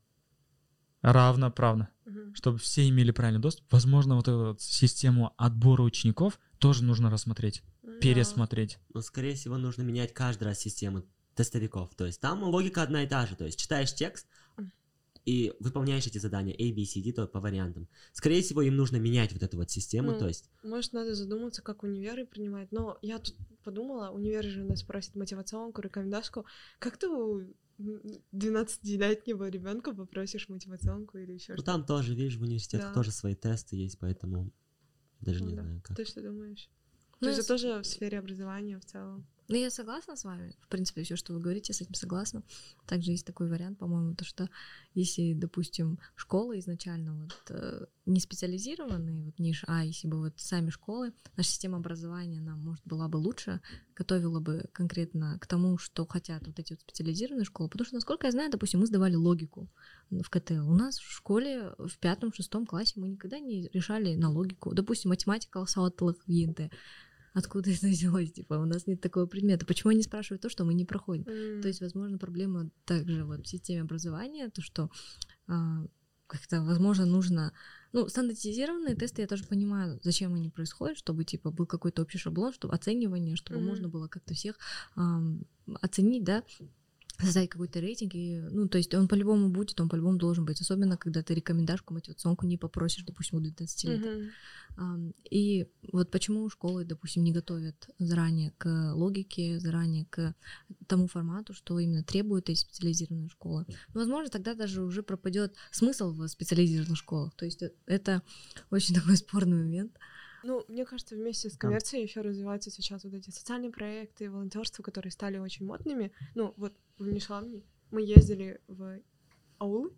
равноправно, Мгм. чтобы все имели правильный доступ, возможно, вот эту вот систему отбора учеников тоже нужно рассмотреть, Да. пересмотреть. Но, скорее всего, нужно менять каждый раз систему тестовиков. То есть там логика одна и та же. То есть читаешь текст и выполняешь эти задания A, B, C, D, то по вариантам. Скорее всего, им нужно менять вот эту вот систему. Ну, то есть Может, надо задуматься, как универы принимают. Но я тут подумала, универы же у нас просят мотивационку, рекомендашку. Как ты 12-летнего ребенка попросишь мотивационку или еще Ну, что-то? там тоже, видишь, в университетах Да. тоже свои тесты есть, поэтому даже Ну не да. знаю как. Ты что думаешь? Ну, я есть с- тоже в сфере образования в целом. Ну, я согласна с вами. В принципе, все, что вы говорите, я с этим согласна. Также есть такой вариант, по-моему, то, что если, допустим, школы изначально вот э, не специализированные, вот ниш, а если бы вот сами школы, наша система образования, она, может, была бы лучше, готовила бы конкретно к тому, что хотят вот эти вот специализированные школы. Потому что, насколько я знаю, допустим, мы сдавали логику в КТЛ. У нас в школе в пятом-шестом классе мы никогда не решали на логику. Допустим, математика, сауатлых, ЕНТ. Откуда это взялось? Типа, у нас нет такого предмета. Почему они спрашивают то, что мы не проходим? То есть, возможно, проблема также вот в системе образования, то, что а, как-то, возможно, нужно... Ну, стандартизированные тесты, я тоже понимаю, зачем они происходят, чтобы, типа, был какой-то общий шаблон, чтобы оценивание, чтобы Мгм. можно было как-то всех ам, оценить, да, создать какой-то рейтинг, и, ну, то есть он по-любому будет, он по-любому должен быть, особенно когда ты рекомендашку, мотивационку не попросишь, допустим, у 19 лет. Мгм. И вот почему школы, допустим, не готовят заранее к логике, заранее к тому формату, что именно требует эти специализированные школы. Ну, возможно, тогда даже уже пропадет смысл в специализированных школах. То есть э- это очень такой спорный момент. Ну, мне кажется, вместе с коммерцией еще развиваются сейчас вот эти социальные проекты, волонтерство, которые стали очень модными. Ну, вот в Нишламне мы ездили в аулы,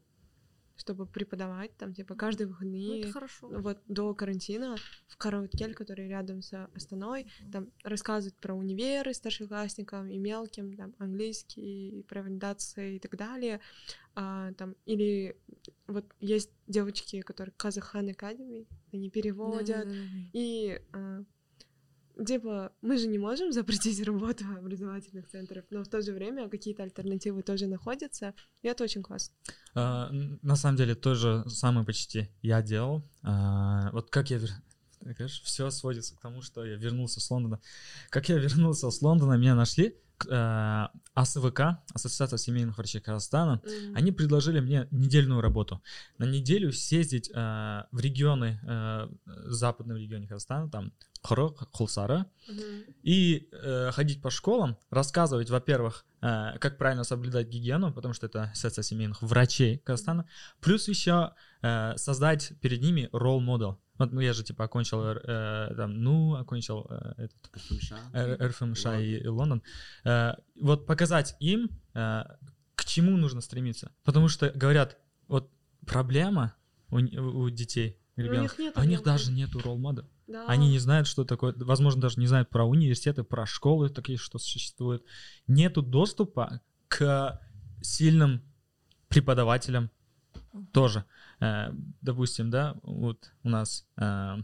чтобы преподавать там, типа, каждые Ну, выходные. это хорошо. вот до карантина в Карауткель, который рядом с Астаной, там рассказывают про универы старшеклассникам и мелким, там английский, про валидации и так далее. А, там, или вот есть девочки, которые Казахан Академи, они переводят, Да-да-да. и а, типа мы же не можем запретить работу образовательных центров, но в то же время какие-то альтернативы тоже находятся, и это очень классно. А, на самом деле, то же самое почти я делал. А, вот как я... все сводится к тому, что я вернулся с Лондона. Как я вернулся с Лондона, меня нашли э, АСВК, Ассоциация семейных врачей Казахстана. М, Они предложили мне недельную работу. На неделю съездить э, в регионы, э, западном регионе Казахстана, там Хулсара, мгм. и э, ходить по школам, рассказывать, во-первых, э, как правильно соблюдать гигиену, потому что это ассоциация семейных врачей Казахстана, плюс еще э, создать перед ними ролл модел. Вот, ну, я же, типа, окончил, э, там, ну, окончил э, этот, РФМШ. Р- РФМШ и, и Лондон. Э, вот показать им, э, к чему нужно стремиться. Потому что, говорят, вот проблема у, у детей, Ну, у ребенка, них нет у них даже нету ролл модела. Да. Они не знают, что такое, возможно, даже не знают про университеты, про школы такие, что существуют. Нету доступа к сильным преподавателям тоже. Э, Допустим, да, вот у нас э,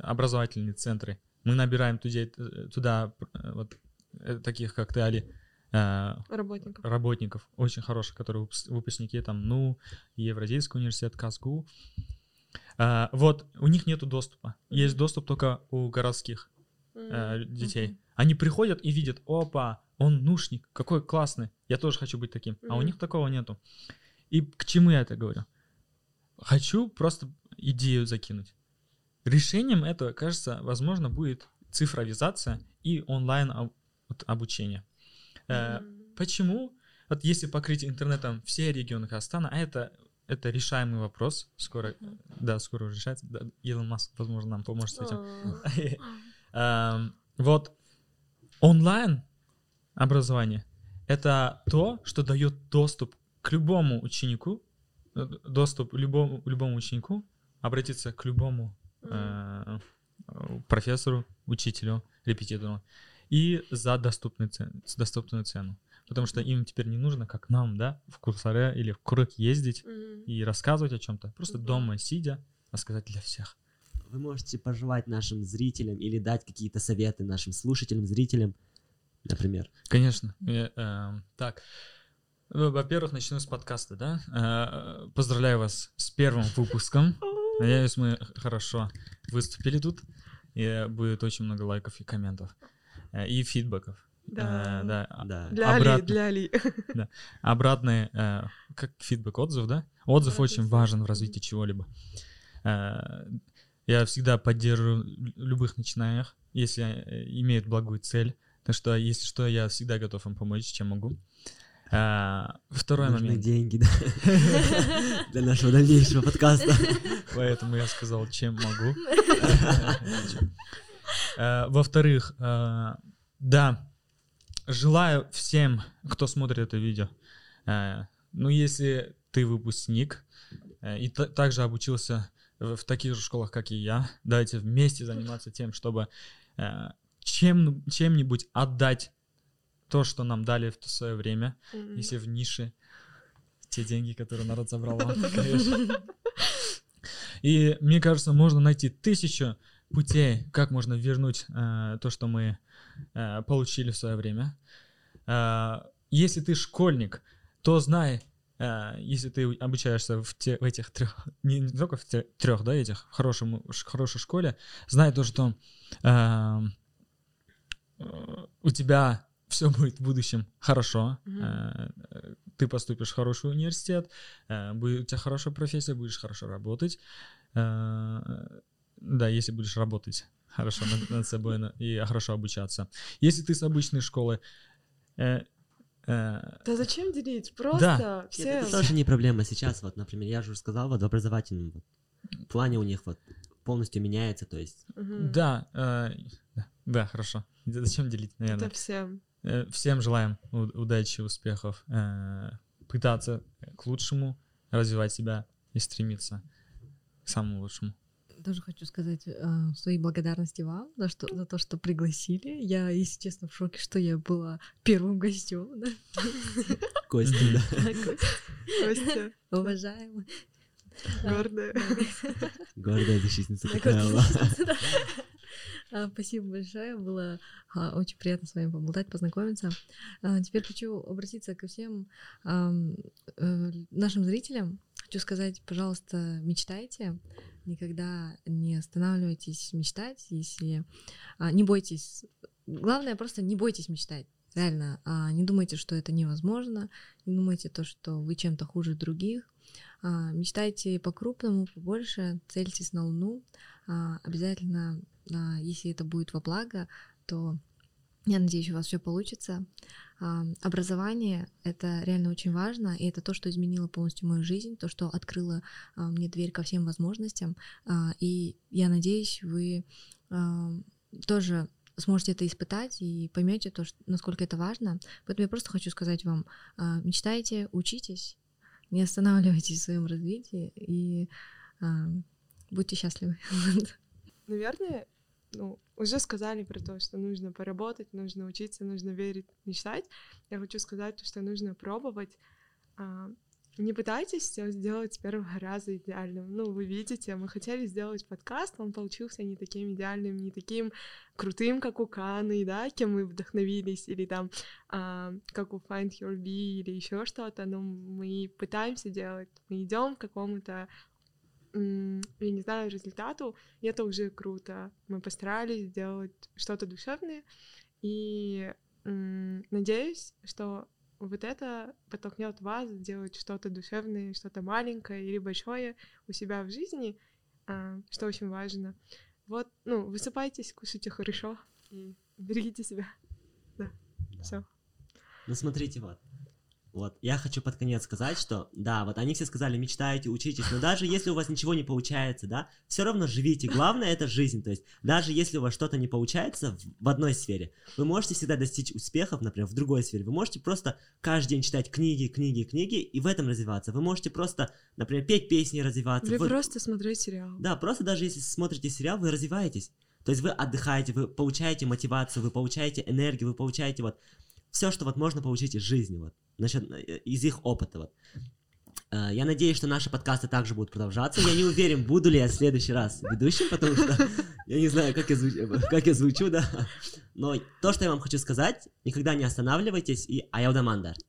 образовательные центры. Мы набираем туда, туда э, вот э, таких, как ты, Али, работников. работников очень хороших, которые выпус- выпускники там, ну, Евразийский университет, КАСГУ. А, вот, у них нету доступа. Есть доступ только у городских э, детей. Они приходят и видят, опа, он нушник, какой классный, я тоже хочу быть таким. А у них такого нету. И к чему я это говорю? Хочу просто идею закинуть. Решением этого, кажется, возможно, будет цифровизация и онлайн вот обучение. М. Почему? Вот если покрыть интернетом все регионы Казахстана, а это, это решаемый вопрос, скоро, Мгм. да, скоро решается, да, Илон Маск, возможно, нам поможет с этим. Вот онлайн образование — это то, что дает доступ к любому ученику, э, доступ любому, любому ученику обратиться к любому э, э, профессору, учителю, репетитору и за цен, доступную цену. Потому что им теперь не нужно, как нам, да, в Курсаре или в Курык ездить М. и рассказывать о чем-то. Просто Мгм. дома сидя рассказать для всех. Вы можете пожелать нашим зрителям или дать какие-то советы нашим слушателям, зрителям, например. Конечно. Э, эм, так, ну, во-первых, начну с подкаста, да. Э, Поздравляю вас с первым выпуском. Надеюсь, мы хорошо выступили тут. И будет очень много лайков и комментов. Э, И фидбэков. Э, Да. да. а- Да. Для Али, обратно. для Али. Обратный, э, как фидбэк, отзыв, да? Отзыв Обратная очень важен в развитии чего-либо. Э, Я всегда поддерживаю лю- любых начинаях, если э, имеют благую цель. Так что, если что, я всегда готов им помочь, чем могу. Э, Второй Нужны момент. деньги, да. Для нашего дальнейшего подкаста. Поэтому я сказал, чем могу. Э, Во-вторых, да, желаю всем, кто смотрит это видео, э, ну, если ты выпускник э, и та- также обучился в в таких же школах, как и я, давайте вместе заниматься тем, чтобы э, чем, чем-нибудь отдать то, что нам дали в свое время, М. если в нише те деньги, которые народ забрал конечно. И мне кажется, можно найти тысячу путей, как можно вернуть э, то, что мы э, получили в свое время. Э, если ты школьник, то знай, э, если ты обучаешься в, те- в этих трех, не, не только в трех, да, этих хорошем, ш- хорошей школе, знай то, что э, э, у тебя все будет в будущем хорошо, э, э, ты поступишь в хороший университет, э, будет у тебя хорошая профессия, будешь хорошо работать. Э, Да, если будешь работать хорошо над, над собой на- и хорошо обучаться. Если ты с обычной школы, э, э, Да зачем делить? Просто Нет, все... это тоже не проблема сейчас. Вот, например, я же уже сказал, вот в образовательном вот, плане у них вот полностью меняется, то есть да, э, да, да, хорошо. Зачем делить, наверное? Это всем. Э, Всем желаем удачи, успехов, э, пытаться к лучшему, развивать себя и стремиться к самому лучшему. Тоже хочу сказать э, свои благодарности вам за, что, за то, что пригласили. Я, если честно, в шоке, что я была первым гостем. Костя, да. Костя, Уважаемый. гордая. Гордая защитница да. А, Спасибо большое, было а, очень приятно с вами поболтать, познакомиться. А, Теперь хочу обратиться ко всем э, нашим зрителям. Хочу сказать, пожалуйста, мечтайте, никогда не останавливайтесь мечтать, если а, не бойтесь. Главное просто не бойтесь мечтать. Реально, а, не думайте, что это невозможно, не думайте то, что вы чем-то хуже других. А, Мечтайте по-крупному, побольше, цельтесь на Луну. А, Обязательно, а, если это будет во благо, то я надеюсь, у вас все получится. А, Образование — это реально очень важно, и это то, что изменило полностью мою жизнь, то, что открыло а, мне дверь ко всем возможностям. А, И я надеюсь, вы тоже сможете это испытать и поймете то, насколько это важно. Поэтому я просто хочу сказать вам, мечтайте, учитесь, не останавливайтесь в своем развитии и будьте счастливы. Наверное, ну, уже сказали про то, что нужно поработать, нужно учиться, нужно верить, мечтать. Я хочу сказать, то, что нужно пробовать. А, Не пытайтесь все сделать с первого раза идеальным. Ну, вы видите, мы хотели сделать подкаст, он получился не таким идеальным, не таким крутым, как у Каны, да, кем мы вдохновились, или там, а, как у Find Your Bee, или еще что-то, но мы пытаемся делать, мы идем к какому-то я не знаю, результату, и это уже круто. Мы постарались сделать что-то душевное, и надеюсь, что вот это подтолкнет вас сделать что-то душевное, что-то маленькое или большое у себя в жизни, а, что очень важно. Вот, ну, высыпайтесь, кушайте хорошо и берегите себя. Да. Все. Ну смотрите, вот. Вот, я хочу под конец сказать, что, да, вот они все сказали, мечтайте, учитесь, но даже если у вас ничего не получается, да, все равно живите. Главное это жизнь, то есть даже если у вас что-то не получается в, в одной сфере, вы можете всегда достичь успехов, например, в другой сфере. Вы можете просто каждый день читать книги, книги, книги и в этом развиваться. Вы можете просто, например, петь песни, развиваться. Или Вот- просто смотреть сериал. Да, просто даже если смотрите сериал, вы развиваетесь. То есть вы отдыхаете, вы получаете мотивацию, вы получаете энергию, вы получаете вот все, что вот можно получить из жизни, вот, насчет, э, из их опыта, вот. Э, Я надеюсь, что наши подкасты также будут продолжаться. Я не уверен, буду ли я в следующий раз ведущим, потому что я не знаю, как я, звучу, как я звучу, да. Но то, что я вам хочу сказать, никогда не останавливайтесь и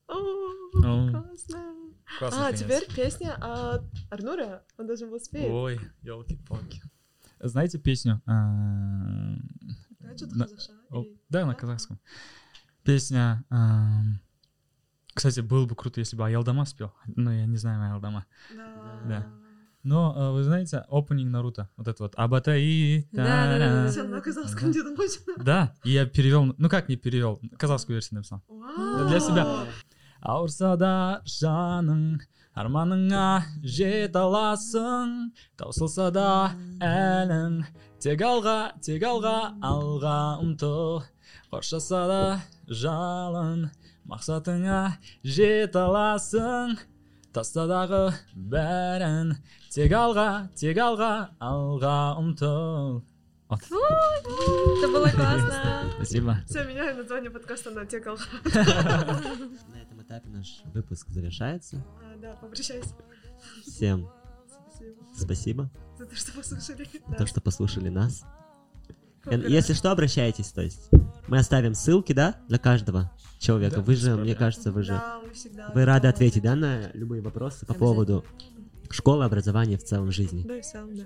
О. классно. Классный А, конец. теперь песня от Арнура. Он должен был спеть. Ой, елки-палки. Знаете песню? Или- Да, на казахском. Песня... ам, Кстати, было бы круто, если бы Аялдама спел, но я не знаю Аялдама. Да. Да. Но а, вы знаете, опенинг Наруто, вот это вот Абатаи. Да-да-да. Всё на казахском где-то можно. Да, и я перевел, ну как не перевел, казахскую версию написал. Вау. Для себя. ауырса да жаның арманыңа жете аласың таусылса да әлің тек алға тек алға алға ұмтыл қоршаса да жалын мақсатыңа жете аласың тастадағы бәрін тек алға тек алға алға ұмтыл Вот. Это было классно. спасибо Все, меняю название подкаста на текал. На этом этапе наш выпуск завершается. А, Да, попрощайся. Всем Спасибо спасибо за то, что послушали. за то, что послушали нас. Э, Если что, обращайтесь, то есть мы оставим ссылки, да, для каждого человека. Да, вы же, мне кажется, вы же, Да, мы всегда вы рады ответить, да, на любые вопросы по поводу школы, образования в целом жизни. Да, и в целом, да.